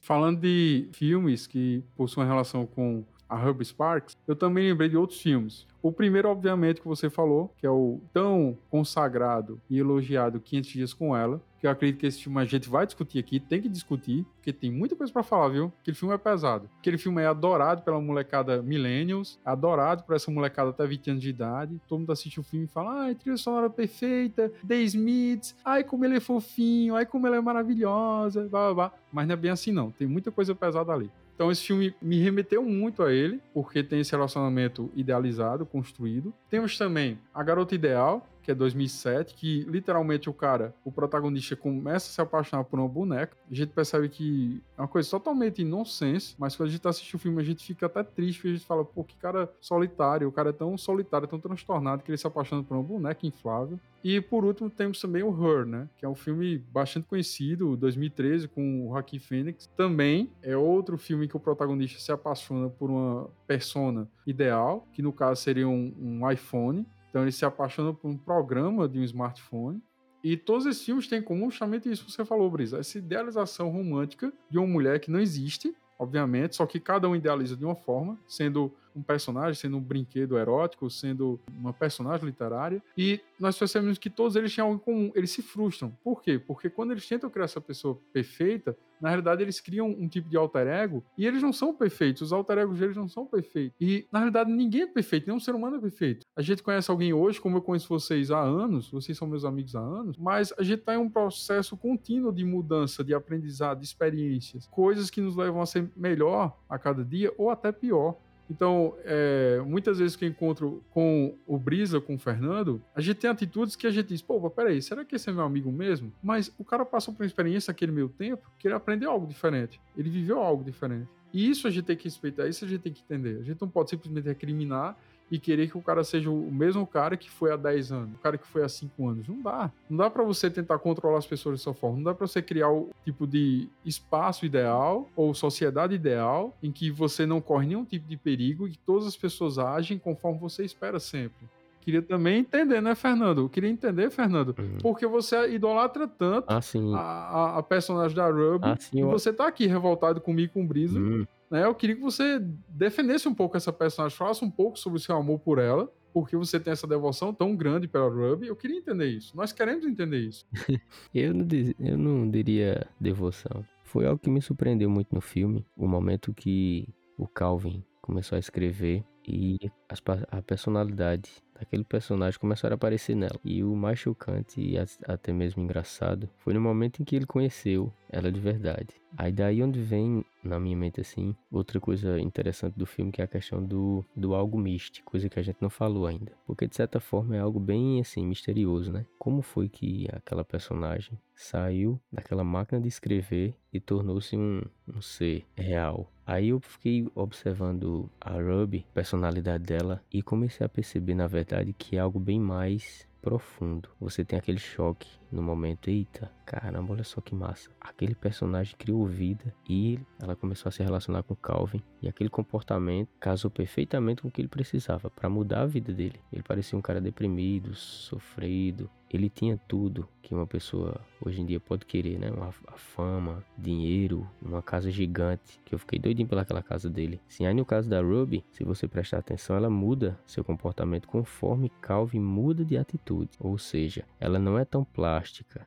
Falando de filmes que possuem relação com a Ruby Sparks, eu também lembrei de outros filmes. O primeiro, obviamente, que você falou, que é o tão consagrado e elogiado 500 Dias com Ela, que eu acredito que esse filme a gente vai discutir aqui, tem que discutir, porque tem muita coisa para falar, viu? Aquele filme é pesado. Aquele filme é adorado pela molecada millennials, adorado por essa molecada até 20 anos de idade. Todo mundo assiste o filme e fala, ai, trilha sonora perfeita, The Smiths, ai, como ele é fofinho, ai, como ela é maravilhosa, blá, blá, blá. Mas não é bem assim, não. Tem muita coisa pesada ali. Então esse filme me remeteu muito a ele, porque tem esse relacionamento idealizado, construído. Temos também A Garota Ideal, que é 2007, que literalmente o cara, o protagonista, começa a se apaixonar por uma boneca. A gente percebe que é uma coisa totalmente nonsense, mas quando a gente assiste o filme, a gente fica até triste, porque a gente fala, pô, que cara solitário, o cara é tão solitário, tão transtornado, que ele se apaixona por uma boneca inflável. E por último, temos também o Her, né? Que é um filme bastante conhecido, 2013, com o Joaquin Phoenix. Também é outro filme que o protagonista se apaixona por uma persona ideal, que no caso seria um, um iPhone. Então ele se apaixona por um programa de um smartphone. E todos esses filmes têm comum justamente isso que você falou, Brisa. Essa idealização romântica de uma mulher que não existe, obviamente, só que cada um idealiza de uma forma, sendo um personagem, sendo um brinquedo erótico, sendo uma personagem literária. E nós percebemos que todos eles têm algo em comum, eles se frustram. Por quê? Porque quando eles tentam criar essa pessoa perfeita, na realidade eles criam um tipo de alter ego e eles não são perfeitos, os alter egos deles não são perfeitos. E na realidade ninguém é perfeito, nenhum ser humano é perfeito. A gente conhece alguém hoje, como eu conheço vocês há anos, vocês são meus amigos há anos, mas a gente está em um processo contínuo de mudança, de aprendizado, de experiências, coisas que nos levam a ser melhor a cada dia ou até pior. Então, é, muitas vezes que eu encontro com o Brisa, com o Fernando, a gente tem atitudes que a gente diz, pô, peraí, será que esse é meu amigo mesmo? Mas o cara passou por uma experiência naquele meio tempo que ele aprendeu algo diferente. Ele viveu algo diferente. E isso a gente tem que respeitar, isso a gente tem que entender. A gente não pode simplesmente recriminar e querer que o cara seja o mesmo cara que foi há 10 anos, o cara que foi há 5 anos. Não dá. Não dá para você tentar controlar as pessoas dessa forma. Não dá para você criar o tipo de espaço ideal ou sociedade ideal em que você não corre nenhum tipo de perigo e que todas as pessoas agem conforme você espera sempre. Queria também entender, né, Fernando? Eu queria entender, Fernando, Uhum. porque você idolatra tanto Ah, a, a- a personagem da Ruby Ah, e você tá aqui revoltado comigo com o Brisa Hum, né? Eu queria que você defendesse um pouco essa personagem, falasse um pouco sobre o seu amor por ela, porque você tem essa devoção tão grande pela Ruby. Eu queria entender isso. Nós queremos entender isso. Eu não, diz- eu não diria devoção. Foi algo que me surpreendeu muito no filme. O momento que o Calvin começou a escrever e as a personalidade daquele personagem começaram a aparecer nela. E o mais chocante e até mesmo engraçado foi no momento em que ele conheceu ela de verdade. Aí daí onde vem na minha mente assim, outra coisa interessante do filme que é a questão do, do algo místico, coisa que a gente não falou ainda. Porque de certa forma é algo bem assim misterioso, né? Como foi que aquela personagem saiu daquela máquina de escrever e tornou-se um, um ser real? Aí eu fiquei observando a Ruby, personalidade dela, e comecei a perceber, na verdade, que é algo bem mais profundo. Você tem aquele choque no momento, eita, caramba, olha só que massa. Aquele personagem criou vida e ela começou a se relacionar com Calvin e aquele comportamento casou perfeitamente com o que ele precisava para mudar a vida dele. Ele parecia um cara deprimido, sofrido. Ele tinha tudo que uma pessoa hoje em dia pode querer, né? Uma, a fama, dinheiro, uma casa gigante. Que eu fiquei doidinho pelaquela casa dele. Sim, aí no caso da Ruby, se você prestar atenção, ela muda seu comportamento conforme Calvin muda de atitude. Ou seja, ela não é tão plástica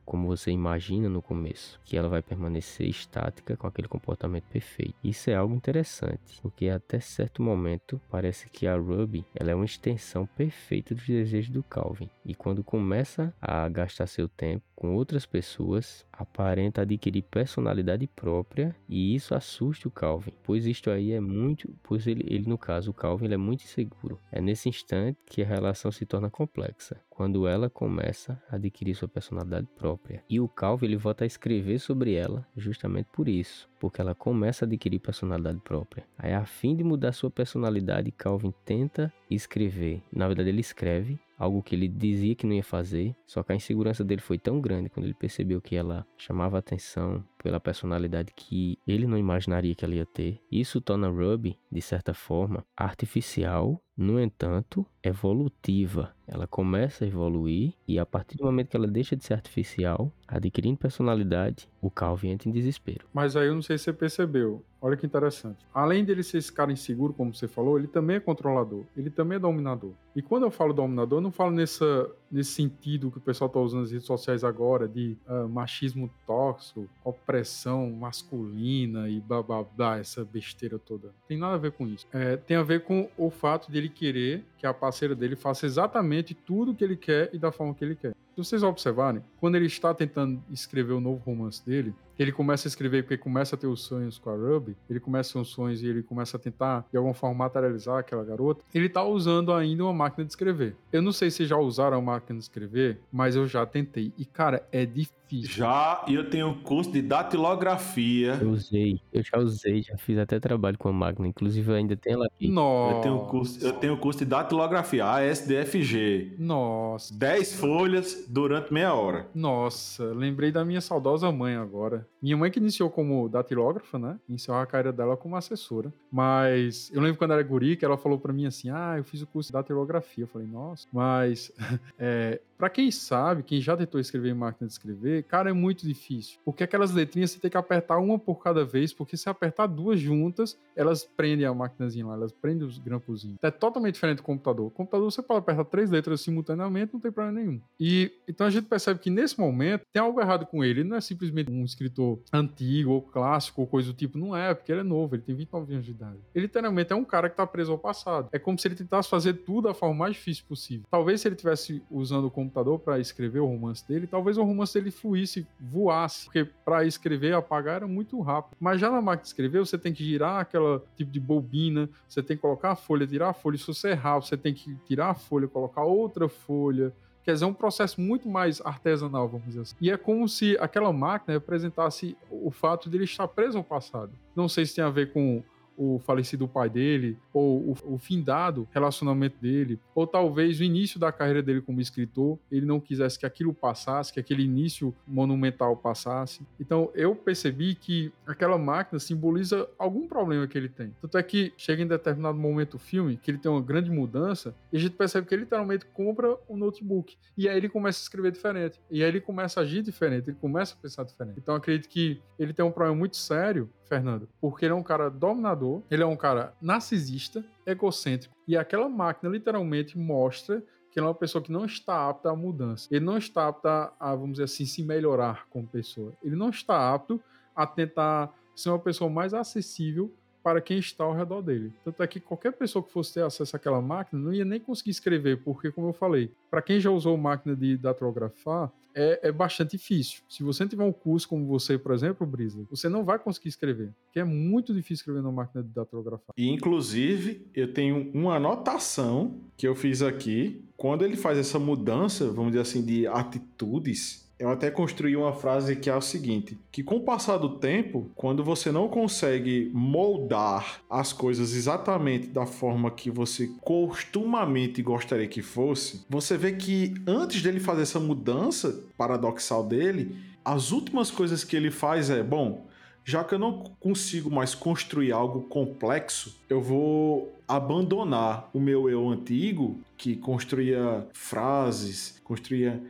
como você imagina no começo, que ela vai permanecer estática com aquele comportamento perfeito. Isso é algo interessante, porque até certo momento parece que a Ruby ela é uma extensão perfeita dos desejos do Calvin. E quando começa a gastar seu tempo com outras pessoas, aparenta adquirir personalidade própria e isso assusta o Calvin, pois isto aí é muito, pois ele, ele no caso o Calvin ele é muito inseguro. É nesse instante que a relação se torna complexa, quando ela começa a adquirir sua personalidade própria. E o Calvin ele volta a escrever sobre ela justamente por isso, porque ela começa a adquirir personalidade própria. Aí a fim de mudar sua personalidade, Calvin tenta escrever. Na verdade ele escreve algo que ele dizia que não ia fazer, só que a insegurança dele foi tão grande quando ele percebeu que ela chamava atenção pela personalidade que ele não imaginaria que ela ia ter. Isso torna Ruby, de certa forma, artificial, no entanto, evolutiva. Ela começa a evoluir e a partir do momento que ela deixa de ser artificial, adquirindo personalidade, o Calvin entra em desespero. Mas aí eu não sei se você percebeu. Olha que interessante. Além dele ser esse cara inseguro, como você falou, ele também é controlador. Ele também é dominador. E quando eu falo dominador, eu não falo nessa, nesse sentido que o pessoal está usando nas redes sociais agora, de ah, machismo tóxico, opressão masculina e blá blá blá, essa besteira toda. Tem nada a ver com isso. É, tem a ver com o fato dele querer que a parceira dele faça exatamente tudo que ele quer e da forma que ele quer. Se vocês observarem, quando ele está tentando escrever o novo romance dele, ele começa a escrever porque começa a ter os sonhos com a Ruby, ele começa com os sonhos e ele começa a tentar, de alguma forma, materializar aquela garota, ele tá usando ainda uma máquina de escrever. Eu não sei se já usaram a máquina de escrever, mas eu já tentei. E, cara, é difícil. Já e eu tenho curso de datilografia. Eu usei, eu já usei, já fiz até trabalho com a máquina, inclusive eu ainda tenho ela aqui. Nossa. Eu tenho curso, eu tenho curso de datilografia, ASDFG. Nossa. 10 folhas durante meia hora. Nossa, lembrei da minha saudosa mãe agora. Minha mãe que iniciou como datilógrafa, né? Iniciou a carreira dela como assessora. Mas eu lembro quando era guri que ela falou pra mim assim: Ah, eu fiz o curso de datilografia. Eu falei, nossa. Mas, é, pra quem sabe, quem já tentou escrever em máquina de escrever, cara, é muito difícil. Porque aquelas letrinhas você tem que apertar uma por cada vez, porque se apertar duas juntas, elas prendem a maquinazinha lá, elas prendem os grampozinhos. É totalmente diferente do computador. O computador você pode apertar três letras simultaneamente, não tem problema nenhum. E então a gente percebe que nesse momento tem algo errado com ele. Ele não é simplesmente um escritor antigo ou clássico ou coisa do tipo. Não é, porque ele é novo, ele tem 29 anos de idade. Ele literalmente é um cara que tá preso ao passado. É como se ele tentasse fazer tudo da forma mais difícil possível. Talvez se ele tivesse usando o computador computador para escrever o romance dele, talvez o romance dele fluísse, voasse, porque para escrever e apagar era muito rápido. Mas já na máquina de escrever, você tem que girar aquela tipo de bobina, você tem que colocar a folha, tirar a folha, se você errar, você tem que tirar a folha, colocar outra folha. Quer dizer, é um processo muito mais artesanal, vamos dizer assim. E é como se aquela máquina representasse o fato de ele estar preso ao passado. Não sei se tem a ver com o falecido pai dele, ou o, o findado relacionamento dele, ou talvez o início da carreira dele como escritor, ele não quisesse que aquilo passasse, que aquele início monumental passasse. Então eu percebi que aquela máquina simboliza algum problema que ele tem. Tanto é que chega em determinado momento do filme que ele tem uma grande mudança e a gente percebe que ele literalmente compra um notebook e aí ele começa a escrever diferente. E aí ele começa a agir diferente, ele começa a pensar diferente. Então acredito que ele tem um problema muito sério Fernando, porque ele é um cara dominador, ele é um cara narcisista, egocêntrico, e aquela máquina literalmente mostra que ele é uma pessoa que não está apta à mudança. Ele não está apto a, vamos dizer assim, se melhorar como pessoa. Ele não está apto a tentar ser uma pessoa mais acessível para quem está ao redor dele. Tanto é que qualquer pessoa que fosse ter acesso àquela máquina não ia nem conseguir escrever, porque, como eu falei, para quem já usou máquina de datilografar, é, é, bastante difícil. Se você tiver um curso como você, por exemplo, Brisley, você não vai conseguir escrever, porque é muito difícil escrever na máquina de datilografar. E, inclusive, eu tenho uma anotação que eu fiz aqui. Quando ele faz essa mudança, vamos dizer assim, de atitudes, eu até construí uma frase que é o seguinte: que com o passar do tempo, quando você não consegue moldar as coisas exatamente da forma que você costumamente gostaria que fosse, você vê que antes dele fazer essa mudança paradoxal dele, as últimas coisas que ele faz é, bom, já que eu não consigo mais construir algo complexo, eu vou abandonar o meu eu antigo, que construía frases, construía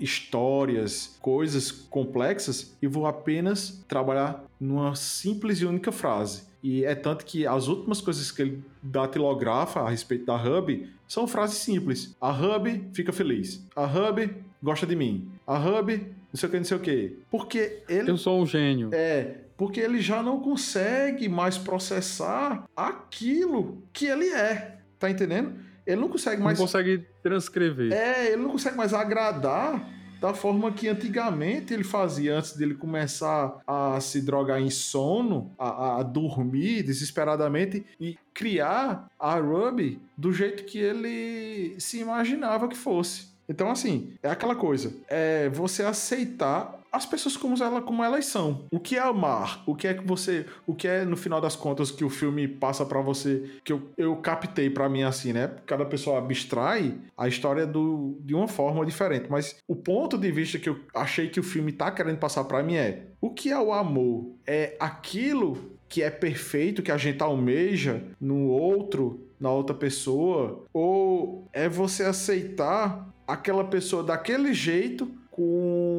histórias, coisas complexas e vou apenas trabalhar numa simples e única frase. E é tanto que as últimas coisas que ele datilografa a respeito da Hub são frases simples. A Hub fica feliz. A Hub gosta de mim. A Hub não sei o que, não sei o que. Porque ele. Eu sou um gênio. É. Porque ele já não consegue mais processar aquilo que ele é. Tá entendendo? Ele não consegue mais. Não consegue transcrever. É, ele não consegue mais agradar da forma que antigamente ele fazia antes dele começar a se drogar em sono, a, a dormir desesperadamente e criar a Ruby do jeito que ele se imaginava que fosse. Então, assim, é aquela coisa. É você aceitar as pessoas como, ela, como elas são. O que é amar? O que é que você. O que é, no final das contas, que o filme passa para você, que eu, eu captei para mim assim, né? Cada pessoa abstrai a história do, de uma forma diferente. Mas o ponto de vista que eu achei que o filme tá querendo passar para mim é: o que é o amor? É aquilo que é perfeito, que a gente almeja no outro, na outra pessoa? Ou é você aceitar aquela pessoa daquele jeito com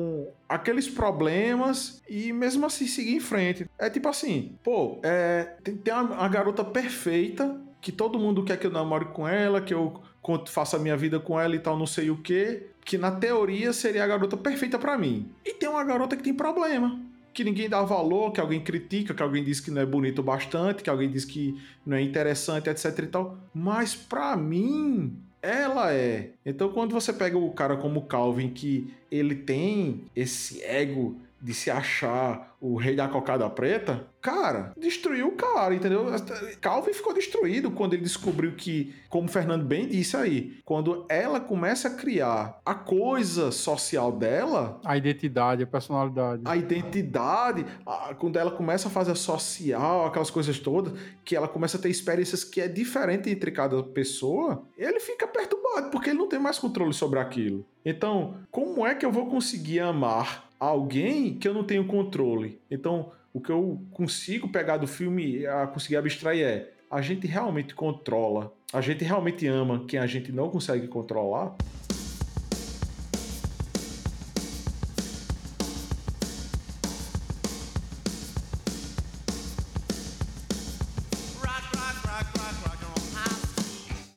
aqueles problemas e mesmo assim seguir em frente. É tipo assim, pô, é, tem, tem uma, uma garota perfeita que todo mundo quer que eu namore com ela, que eu faça a minha vida com ela e tal, não sei o que, que na teoria seria a garota perfeita para mim. E tem uma garota que tem problema, que ninguém dá valor, que alguém critica, que alguém diz que não é bonito bastante, que alguém diz que não é interessante, etc e tal. Mas para mim, ela é. Então, quando você pega o cara como Calvin, que ele tem esse ego de se achar o rei da cocada preta, cara, destruiu o cara, entendeu? Calvin ficou destruído quando ele descobriu que, como o Fernando bem disse aí, quando ela começa a criar a coisa social dela, a identidade, a personalidade, a identidade, a, quando ela começa a fazer social, aquelas coisas todas, que ela começa a ter experiências que é diferente entre cada pessoa, ele fica perturbado porque ele não tem mais controle sobre aquilo. Então, como é que eu vou conseguir amar alguém que eu não tenho controle. Então, o que eu consigo pegar do filme, a conseguir abstrair é: a gente realmente controla, a gente realmente ama quem a gente não consegue controlar.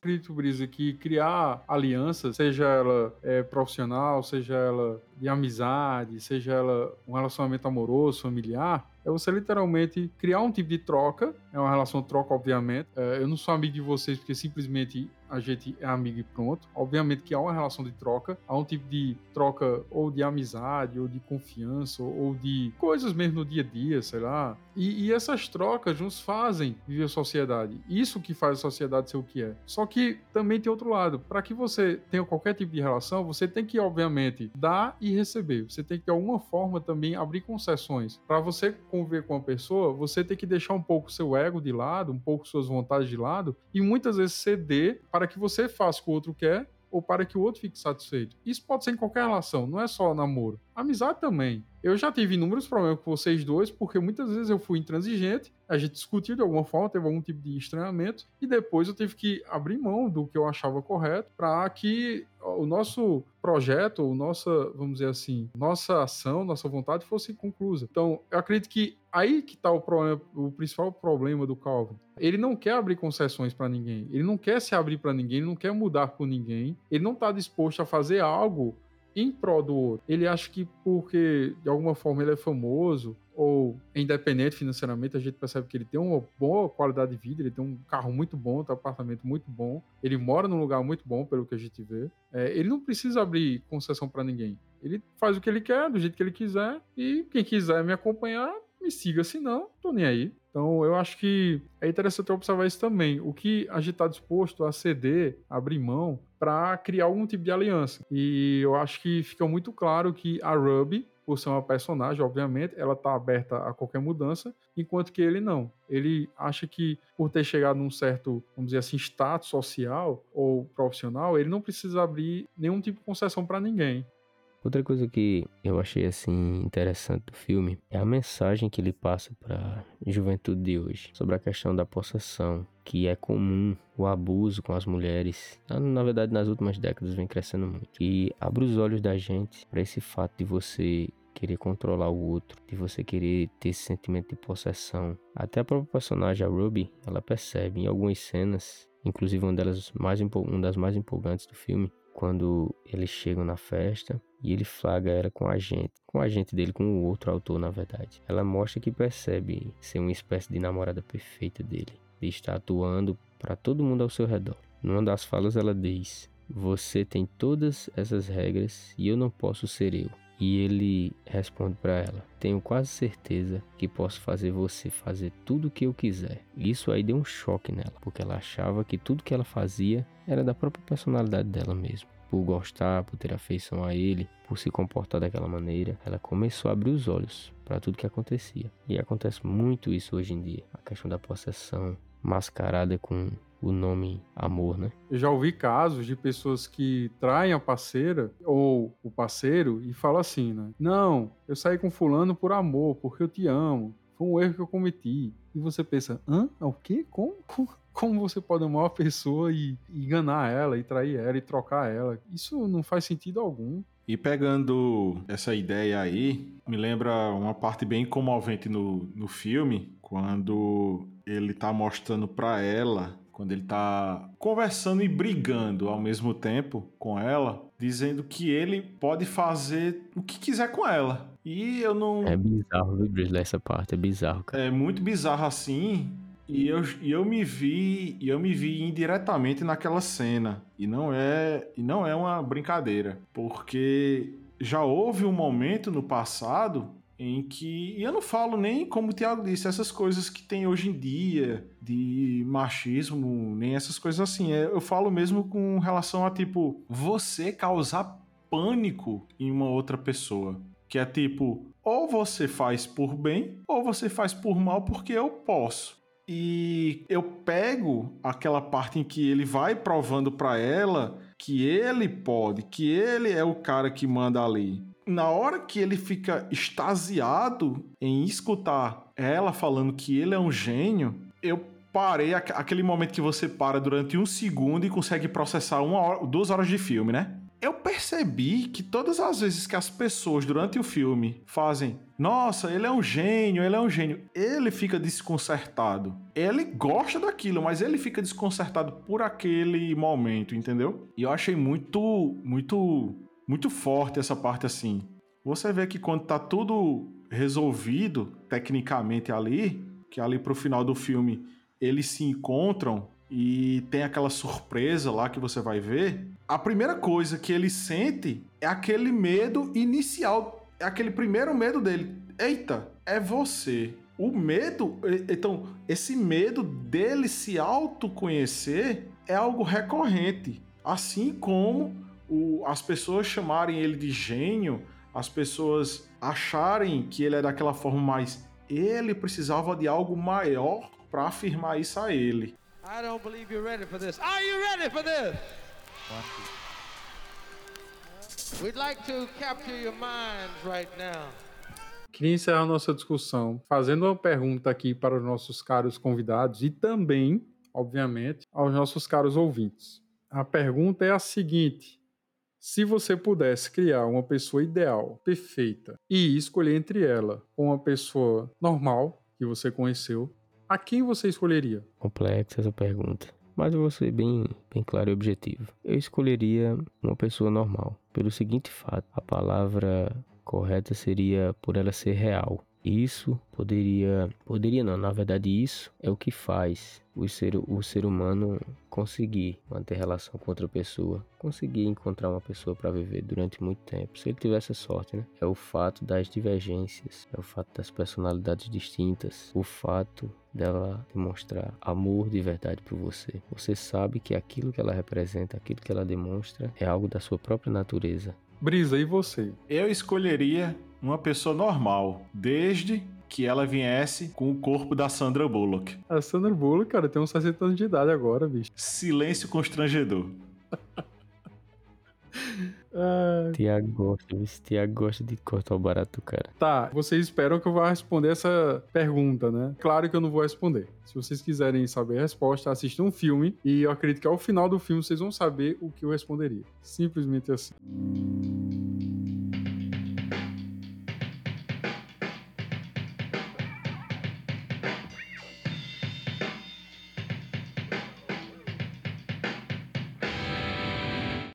Acredito, Brisa, que criar aliança, seja ela é, profissional, seja ela de amizade, seja ela um relacionamento amoroso, familiar, é você literalmente criar um tipo de troca, é uma relação troca, obviamente. É, eu não sou amigo de vocês porque simplesmente a gente é amigo e pronto. Obviamente que há uma relação de troca, há um tipo de troca ou de amizade, ou de confiança, ou de coisas mesmo no dia a dia, sei lá. E, e essas trocas nos fazem viver sociedade. Isso que faz a sociedade ser o que é. Só que também tem outro lado. Para que você tenha qualquer tipo de relação, você tem que, obviamente, dar e receber. Você tem que, de alguma forma, também abrir concessões. Para você conviver com uma pessoa, você tem que deixar um pouco seu ego de lado, um pouco suas vontades de lado, e muitas vezes ceder para que você faça o que o outro quer ou para que o outro fique satisfeito. Isso pode ser em qualquer relação, não é só namoro. Amizade também. Eu já tive inúmeros problemas com vocês dois, porque muitas vezes eu fui intransigente, a gente discutiu de alguma forma, teve algum tipo de estranhamento, e depois eu tive que abrir mão do que eu achava correto para que o nosso projeto, ou nossa, vamos dizer assim, nossa ação, nossa vontade fosse conclusa. Então, eu acredito que aí que está o problema, o principal problema do Calvin. Ele não quer abrir concessões para ninguém, ele não quer se abrir para ninguém, ele não quer mudar por ninguém, ele não está disposto a fazer algo em prol do outro. Ele acha que porque de alguma forma ele é famoso ou é independente financeiramente, a gente percebe que ele tem uma boa qualidade de vida, ele tem um carro muito bom, tem um apartamento muito bom, ele mora num lugar muito bom, pelo que a gente vê. É, ele não precisa abrir concessão para ninguém. Ele faz o que ele quer, do jeito que ele quiser, e quem quiser me acompanhar, me siga, se não, tô nem aí. Então eu acho que é interessante observar isso também. O que a gente está disposto a ceder, abrir mão, para criar algum tipo de aliança. E eu acho que fica muito claro que a Ruby, por ser uma personagem, obviamente, ela está aberta a qualquer mudança, enquanto que ele não. Ele acha que por ter chegado num certo, vamos dizer assim, status social ou profissional, ele não precisa abrir nenhum tipo de concessão para ninguém. Outra coisa que eu achei assim interessante do filme é a mensagem que ele passa para a juventude de hoje sobre a questão da possessão, que é comum o abuso com as mulheres. Na, na verdade, nas últimas décadas vem crescendo muito. E abre os olhos da gente para esse fato de você querer controlar o outro, de você querer ter esse sentimento de possessão. Até a própria personagem, a Ruby, ela percebe em algumas cenas, inclusive uma delas mais uma das mais empolgantes do filme, quando eles chegam na festa e ele flaga ela com a gente, com a gente dele, com o outro autor, na verdade. Ela mostra que percebe ser uma espécie de namorada perfeita dele, de estar atuando para todo mundo ao seu redor. Numa das falas ela diz: "Você tem todas essas regras e eu não posso ser eu". E ele responde para ela: Tenho quase certeza que posso fazer você fazer tudo o que eu quiser. Isso aí deu um choque nela, porque ela achava que tudo que ela fazia era da própria personalidade dela mesmo por gostar, por ter afeição a ele, por se comportar daquela maneira, ela começou a abrir os olhos para tudo que acontecia. E acontece muito isso hoje em dia, a questão da possessão mascarada com o nome amor, né? Eu já ouvi casos de pessoas que traem a parceira ou o parceiro e falam assim, né? Não, eu saí com fulano por amor, porque eu te amo. Foi um erro que eu cometi. E você pensa, hã? É o quê? Como? Como você pode amar uma pessoa e enganar ela, e trair ela, e trocar ela? Isso não faz sentido algum. E pegando essa ideia aí, me lembra uma parte bem comovente no, no filme, quando ele tá mostrando pra ela, quando ele tá conversando e brigando ao mesmo tempo com ela, dizendo que ele pode fazer o que quiser com ela. E eu não. É bizarro? Essa parte é bizarro, cara. É muito bizarro assim. E eu, e eu me vi, e eu me vi indiretamente naquela cena. E não é, e não é uma brincadeira, porque já houve um momento no passado em que, e eu não falo nem como o Thiago disse, essas coisas que tem hoje em dia de machismo, nem essas coisas assim. É, eu falo mesmo com relação a tipo você causar pânico em uma outra pessoa, que é tipo, ou você faz por bem, ou você faz por mal porque eu posso. E eu pego aquela parte em que ele vai provando para ela que ele pode, que ele é o cara que manda ali. Na hora que ele fica extasiado em escutar ela falando que ele é um gênio, eu parei aquele momento que você para durante um segundo e consegue processar uma hora, duas horas de filme, né? Eu percebi que todas as vezes que as pessoas durante o filme fazem, nossa, ele é um gênio, ele é um gênio, ele fica desconcertado. Ele gosta daquilo, mas ele fica desconcertado por aquele momento, entendeu? E eu achei muito, muito, muito forte essa parte assim. Você vê que quando tá tudo resolvido tecnicamente ali, que ali pro final do filme eles se encontram e tem aquela surpresa lá que você vai ver, a primeira coisa que ele sente é aquele medo inicial, é aquele primeiro medo dele. Eita, é você. O medo, então, esse medo dele se autoconhecer é algo recorrente. Assim como o- as pessoas chamarem ele de gênio, as pessoas acharem que ele é daquela forma, mas ele precisava de algo maior para afirmar isso a ele. I don't believe you're ready for this. Are you ready for this? We'd like to capture your minds right now. Queria encerrar nossa discussão fazendo uma pergunta aqui para os nossos caros convidados e também, obviamente, aos nossos caros ouvintes. A pergunta é a seguinte: se você pudesse criar uma pessoa ideal, perfeita, e escolher entre ela uma pessoa normal que você conheceu, a quem você escolheria? Complexa essa pergunta. Mas eu vou ser bem, bem claro e objetivo. Eu escolheria uma pessoa normal. Pelo seguinte fato: a palavra correta seria por ela ser real. Isso poderia. Poderia não, na verdade, isso é o que faz o ser, o ser humano conseguir manter relação com outra pessoa, conseguir encontrar uma pessoa para viver durante muito tempo. Se ele tivesse a sorte, né? É o fato das divergências, é o fato das personalidades distintas, o fato dela demonstrar amor de verdade por você. Você sabe que aquilo que ela representa, aquilo que ela demonstra, é algo da sua própria natureza. Brisa, e você? Eu escolheria uma pessoa normal, desde que ela viesse com o corpo da Sandra Bullock. A Sandra Bullock, cara, tem uns 60 anos de idade agora, bicho. Silêncio constrangedor. Ah, Tiago gosta, esse Tiago gosta de cortar o barato, cara. Tá, vocês esperam que eu vá responder essa pergunta, né? Claro que eu não vou responder. Se vocês quiserem saber a resposta, assistam um filme e eu acredito que ao final do filme vocês vão saber o que eu responderia. Simplesmente assim.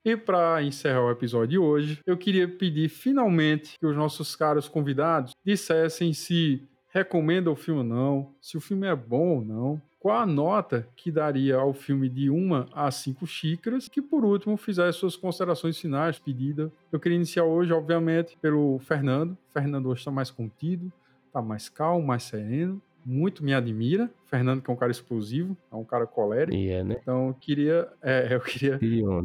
E para encerrar o episódio de hoje, eu queria pedir finalmente que os nossos caros convidados dissessem se recomendam o filme ou não, se o filme é bom ou não, qual a nota que daria ao filme de uma a cinco xícaras, que por último fizesse suas considerações finais, pedida. Eu queria iniciar hoje, obviamente, pelo Fernando. Fernando hoje está mais contido, está mais calmo, mais sereno. Muito me admira. Fernando, que é um cara explosivo, é um cara colérico. E é, né? Então eu queria, é, eu queria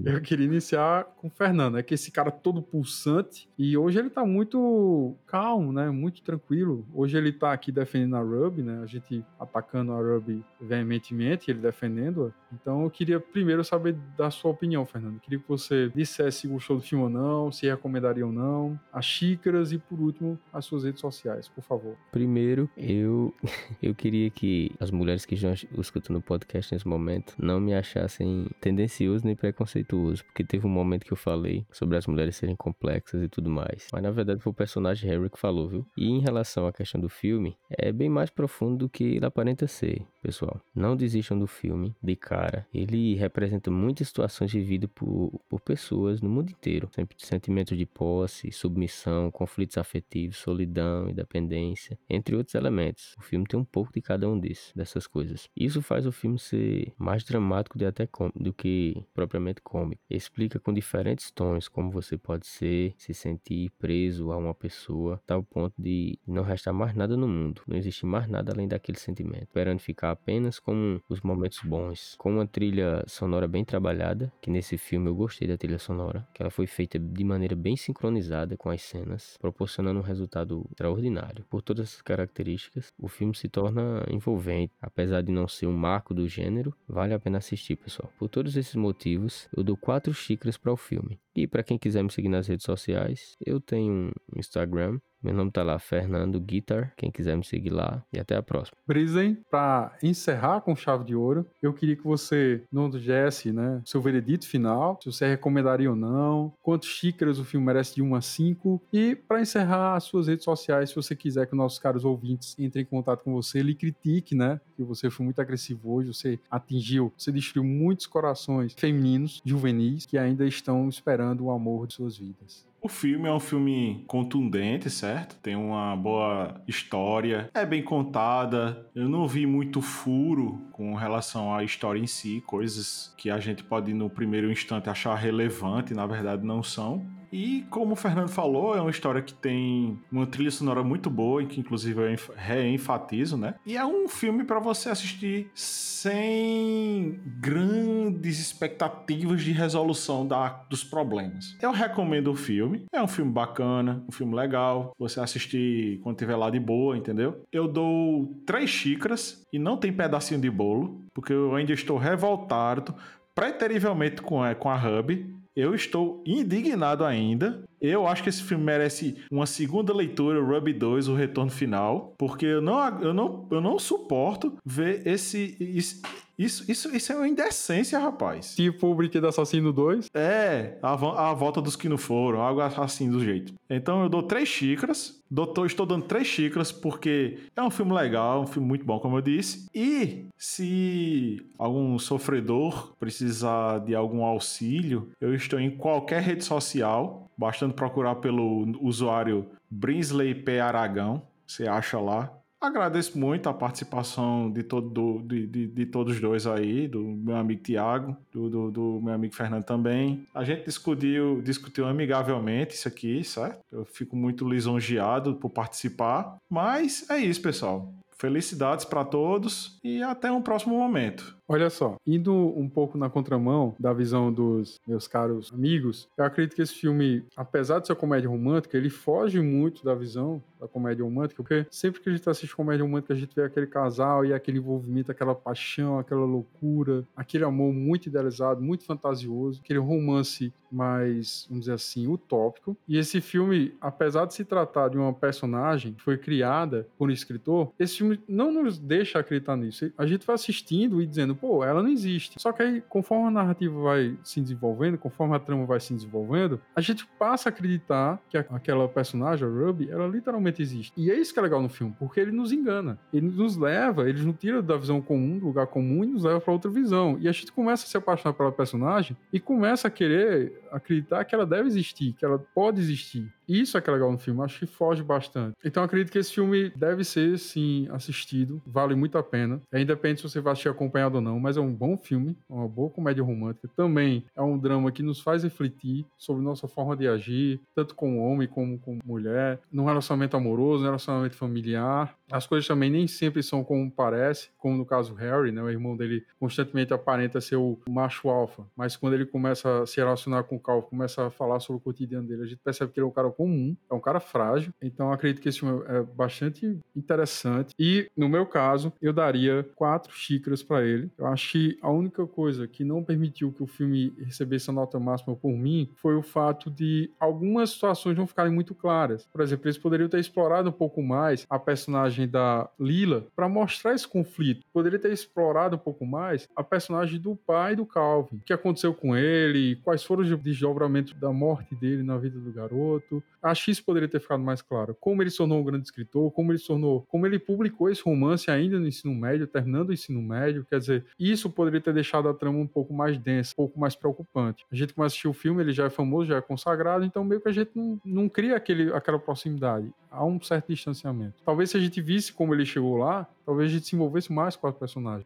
eu queria iniciar com o Fernando, é que esse cara todo pulsante e hoje ele tá muito calmo, né? Muito tranquilo. Hoje ele tá aqui defendendo a Ruby, né? A gente atacando a Ruby veementemente, ele defendendo-a. Então eu queria primeiro saber da sua opinião, Fernando. Eu queria que você dissesse se gostou do filme ou não, se recomendaria ou não, as xícaras e por último as suas redes sociais, por favor. Primeiro, eu, eu queria que as mulheres que estão escutando o podcast nesse momento não me achassem tendencioso nem preconceituoso, porque teve um momento que eu falei sobre as mulheres serem complexas e tudo mais. Mas na verdade foi o personagem Harry que falou, viu? E em relação à questão do filme, é bem mais profundo do que ele aparenta ser, pessoal. Não desistam do filme de cara. Ele representa muitas situações vividas por, por pessoas no mundo inteiro. Sempre sentimentos de posse, submissão, conflitos afetivos, solidão, independência, entre outros elementos. O filme tem um pouco de cada um desses, dessas coisas. Isso faz o filme ser mais dramático de até do que propriamente cômico. Explica com diferentes tons como você pode ser, se sentir preso a uma pessoa, tal ponto de não restar mais nada no mundo. Não existe mais nada além daquele sentimento. Esperando ficar apenas com os momentos bons. Com uma trilha sonora bem trabalhada, que nesse filme eu gostei da trilha sonora, que ela foi feita de maneira bem sincronizada com as cenas, proporcionando um resultado extraordinário. Por todas essas características, o filme se torna envolvente. Apesar de não ser um marco do gênero, vale a pena assistir, pessoal. Por todos esses motivos, eu dou quatro xícaras para o filme. E para quem quiser me seguir nas redes sociais, eu tenho um Instagram. Meu nome tá lá, Fernando Guitar. Quem quiser me seguir lá. E até a próxima. Brisen, para encerrar com chave de ouro, eu queria que você não dissesse, né, seu veredito final, se você recomendaria ou não, quantas xícaras o filme merece de 1 a 5, e para encerrar as suas redes sociais, se você quiser que nossos caros ouvintes entrem em contato com você, lhe critique, né, que você foi muito agressivo hoje, você atingiu, você destruiu muitos corações femininos, juvenis, que ainda estão esperando o amor de suas vidas. O filme é um filme contundente, certo? Tem uma boa história, é bem contada. Eu não vi muito furo com relação à história em si, coisas que a gente pode no primeiro instante achar relevante, na verdade não são. E como o Fernando falou, é uma história que tem uma trilha sonora muito boa, que inclusive eu enf- reenfatizo, né? E é um filme para você assistir sem grandes expectativas de resolução da, dos problemas. Eu recomendo o filme. É um filme bacana, um filme legal. Você assistir quando tiver lá de boa, entendeu? Eu dou três xícaras e não tem pedacinho de bolo, porque eu ainda estou revoltado preterivelmente com a, com a Hub. Eu estou indignado ainda. Eu acho que esse filme merece uma segunda leitura, Ruby 2, o retorno final, porque eu não, eu não, eu não suporto ver esse. Isso, isso, isso, isso é uma indecência, rapaz. Tipo o Brinquedo Assassino 2. É, a, a volta dos que não foram, algo assim do jeito. Então eu dou três xícaras. Dou, tô- estou dando três xícaras porque é um filme legal, um filme muito bom, como eu disse. E se algum sofredor precisar de algum auxílio, eu estou em qualquer rede social, bastando procurar pelo usuário Brinsley P. Aragão. Você acha lá. Agradeço muito a participação de, todo, do- de, de, de todos dois aí, do meu amigo Tiago, do, do, do meu amigo Fernando também. A gente discutiu, discutiu amigavelmente isso aqui, certo? Eu fico muito lisonjeado por participar. Mas é isso, pessoal. Felicidades para todos e até um próximo momento. Olha só, indo um pouco na contramão da visão dos meus caros amigos, eu acredito que esse filme, apesar de ser comédia romântica, ele foge muito da visão da comédia romântica, porque sempre que a gente assiste comédia romântica, a gente vê aquele casal e aquele envolvimento, aquela paixão, aquela loucura, aquele amor muito idealizado, muito fantasioso, aquele romance mais, vamos dizer assim, utópico. E esse filme, apesar de se tratar de uma personagem que foi criada por um escritor, esse filme não nos deixa acreditar nisso. A gente vai assistindo e dizendo, pô, ela não existe. Só que aí, conforme a narrativa vai se desenvolvendo, conforme a trama vai se desenvolvendo, a gente passa a acreditar que aquela personagem, a Ruby, ela literalmente existe. E é isso que é legal no filme, porque ele nos engana. Ele nos leva, ele nos tira da visão comum, do lugar comum, e nos leva para outra visão. E a gente começa a se apaixonar pela personagem e começa a querer acreditar que ela deve existir, que ela pode existir. Isso é que é legal no filme, acho que foge bastante. Então acredito que esse filme deve ser, sim, assistido, vale muito a pena. É independente se você vai assistir acompanhado ou não, mas é um bom filme, uma boa comédia romântica. Também é um drama que nos faz refletir sobre nossa forma de agir, tanto com homem como com mulher, num relacionamento amoroso, num relacionamento familiar. As coisas também nem sempre são como parece, como no caso Harry, né? O irmão dele constantemente aparenta ser o macho alfa, mas quando ele começa a se relacionar com o Cal, começa a falar sobre o cotidiano dele, a gente percebe que ele é um cara comum, é um cara frágil. Então acredito que esse filme é bastante interessante. E no meu caso, eu daria quatro xícaras para ele. Eu acho que a única coisa que não permitiu que o filme recebesse a nota máxima por mim foi o fato de algumas situações não ficarem muito claras. Por exemplo, eles poderiam ter explorado um pouco mais a personagem da Lila para mostrar esse conflito. Poderia ter explorado um pouco mais a personagem do pai do Calvin. O que aconteceu com ele, quais foram os desdobramentos da morte dele na vida do garoto. Acho que isso poderia ter ficado mais claro. Como ele se tornou um grande escritor, como ele se tornou, como ele publicou esse romance ainda no ensino médio, terminando o ensino médio. Quer dizer, isso poderia ter deixado a trama um pouco mais densa, um pouco mais preocupante. A gente começa a assistir o filme, ele já é famoso, já é consagrado, então meio que a gente não, não cria aquele, aquela proximidade. Há um certo distanciamento. Talvez se a gente visse como ele chegou lá, talvez a gente se envolvesse mais com a personagem.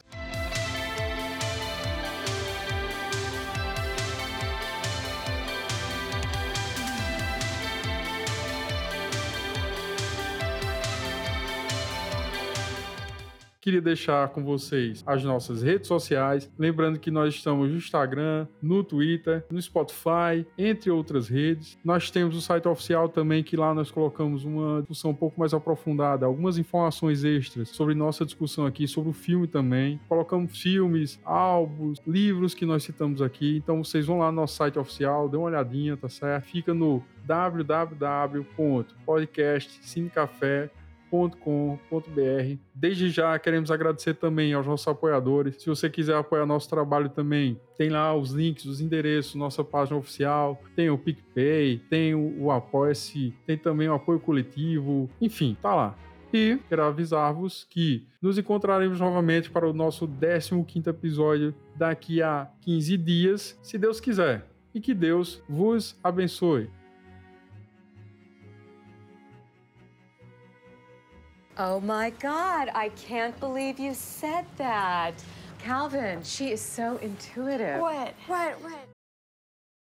Queria deixar com vocês as nossas redes sociais. Lembrando que nós estamos no Instagram, no Twitter, no Spotify, entre outras redes. Nós temos o site oficial também, que lá nós colocamos uma discussão um pouco mais aprofundada, algumas informações extras sobre nossa discussão aqui, sobre o filme também. Colocamos filmes, álbuns, livros que nós citamos aqui. Então vocês vão lá no nosso site oficial, dê uma olhadinha, tá certo? Fica no www.podcastcinecafé.com www.cinecafé.com.br. Desde já queremos agradecer também aos nossos apoiadores. Se você quiser apoiar nosso trabalho também, tem lá os links, os endereços, nossa página oficial, tem o PicPay, tem o, o Apoia-se, tem também o apoio coletivo, enfim, tá lá. E quero avisar-vos que nos encontraremos novamente para o nosso 15º episódio daqui a 15 dias, se Deus quiser. E que Deus vos abençoe. Oh my God, I can't believe you said that. Calvin, she is so intuitive. What? What? What?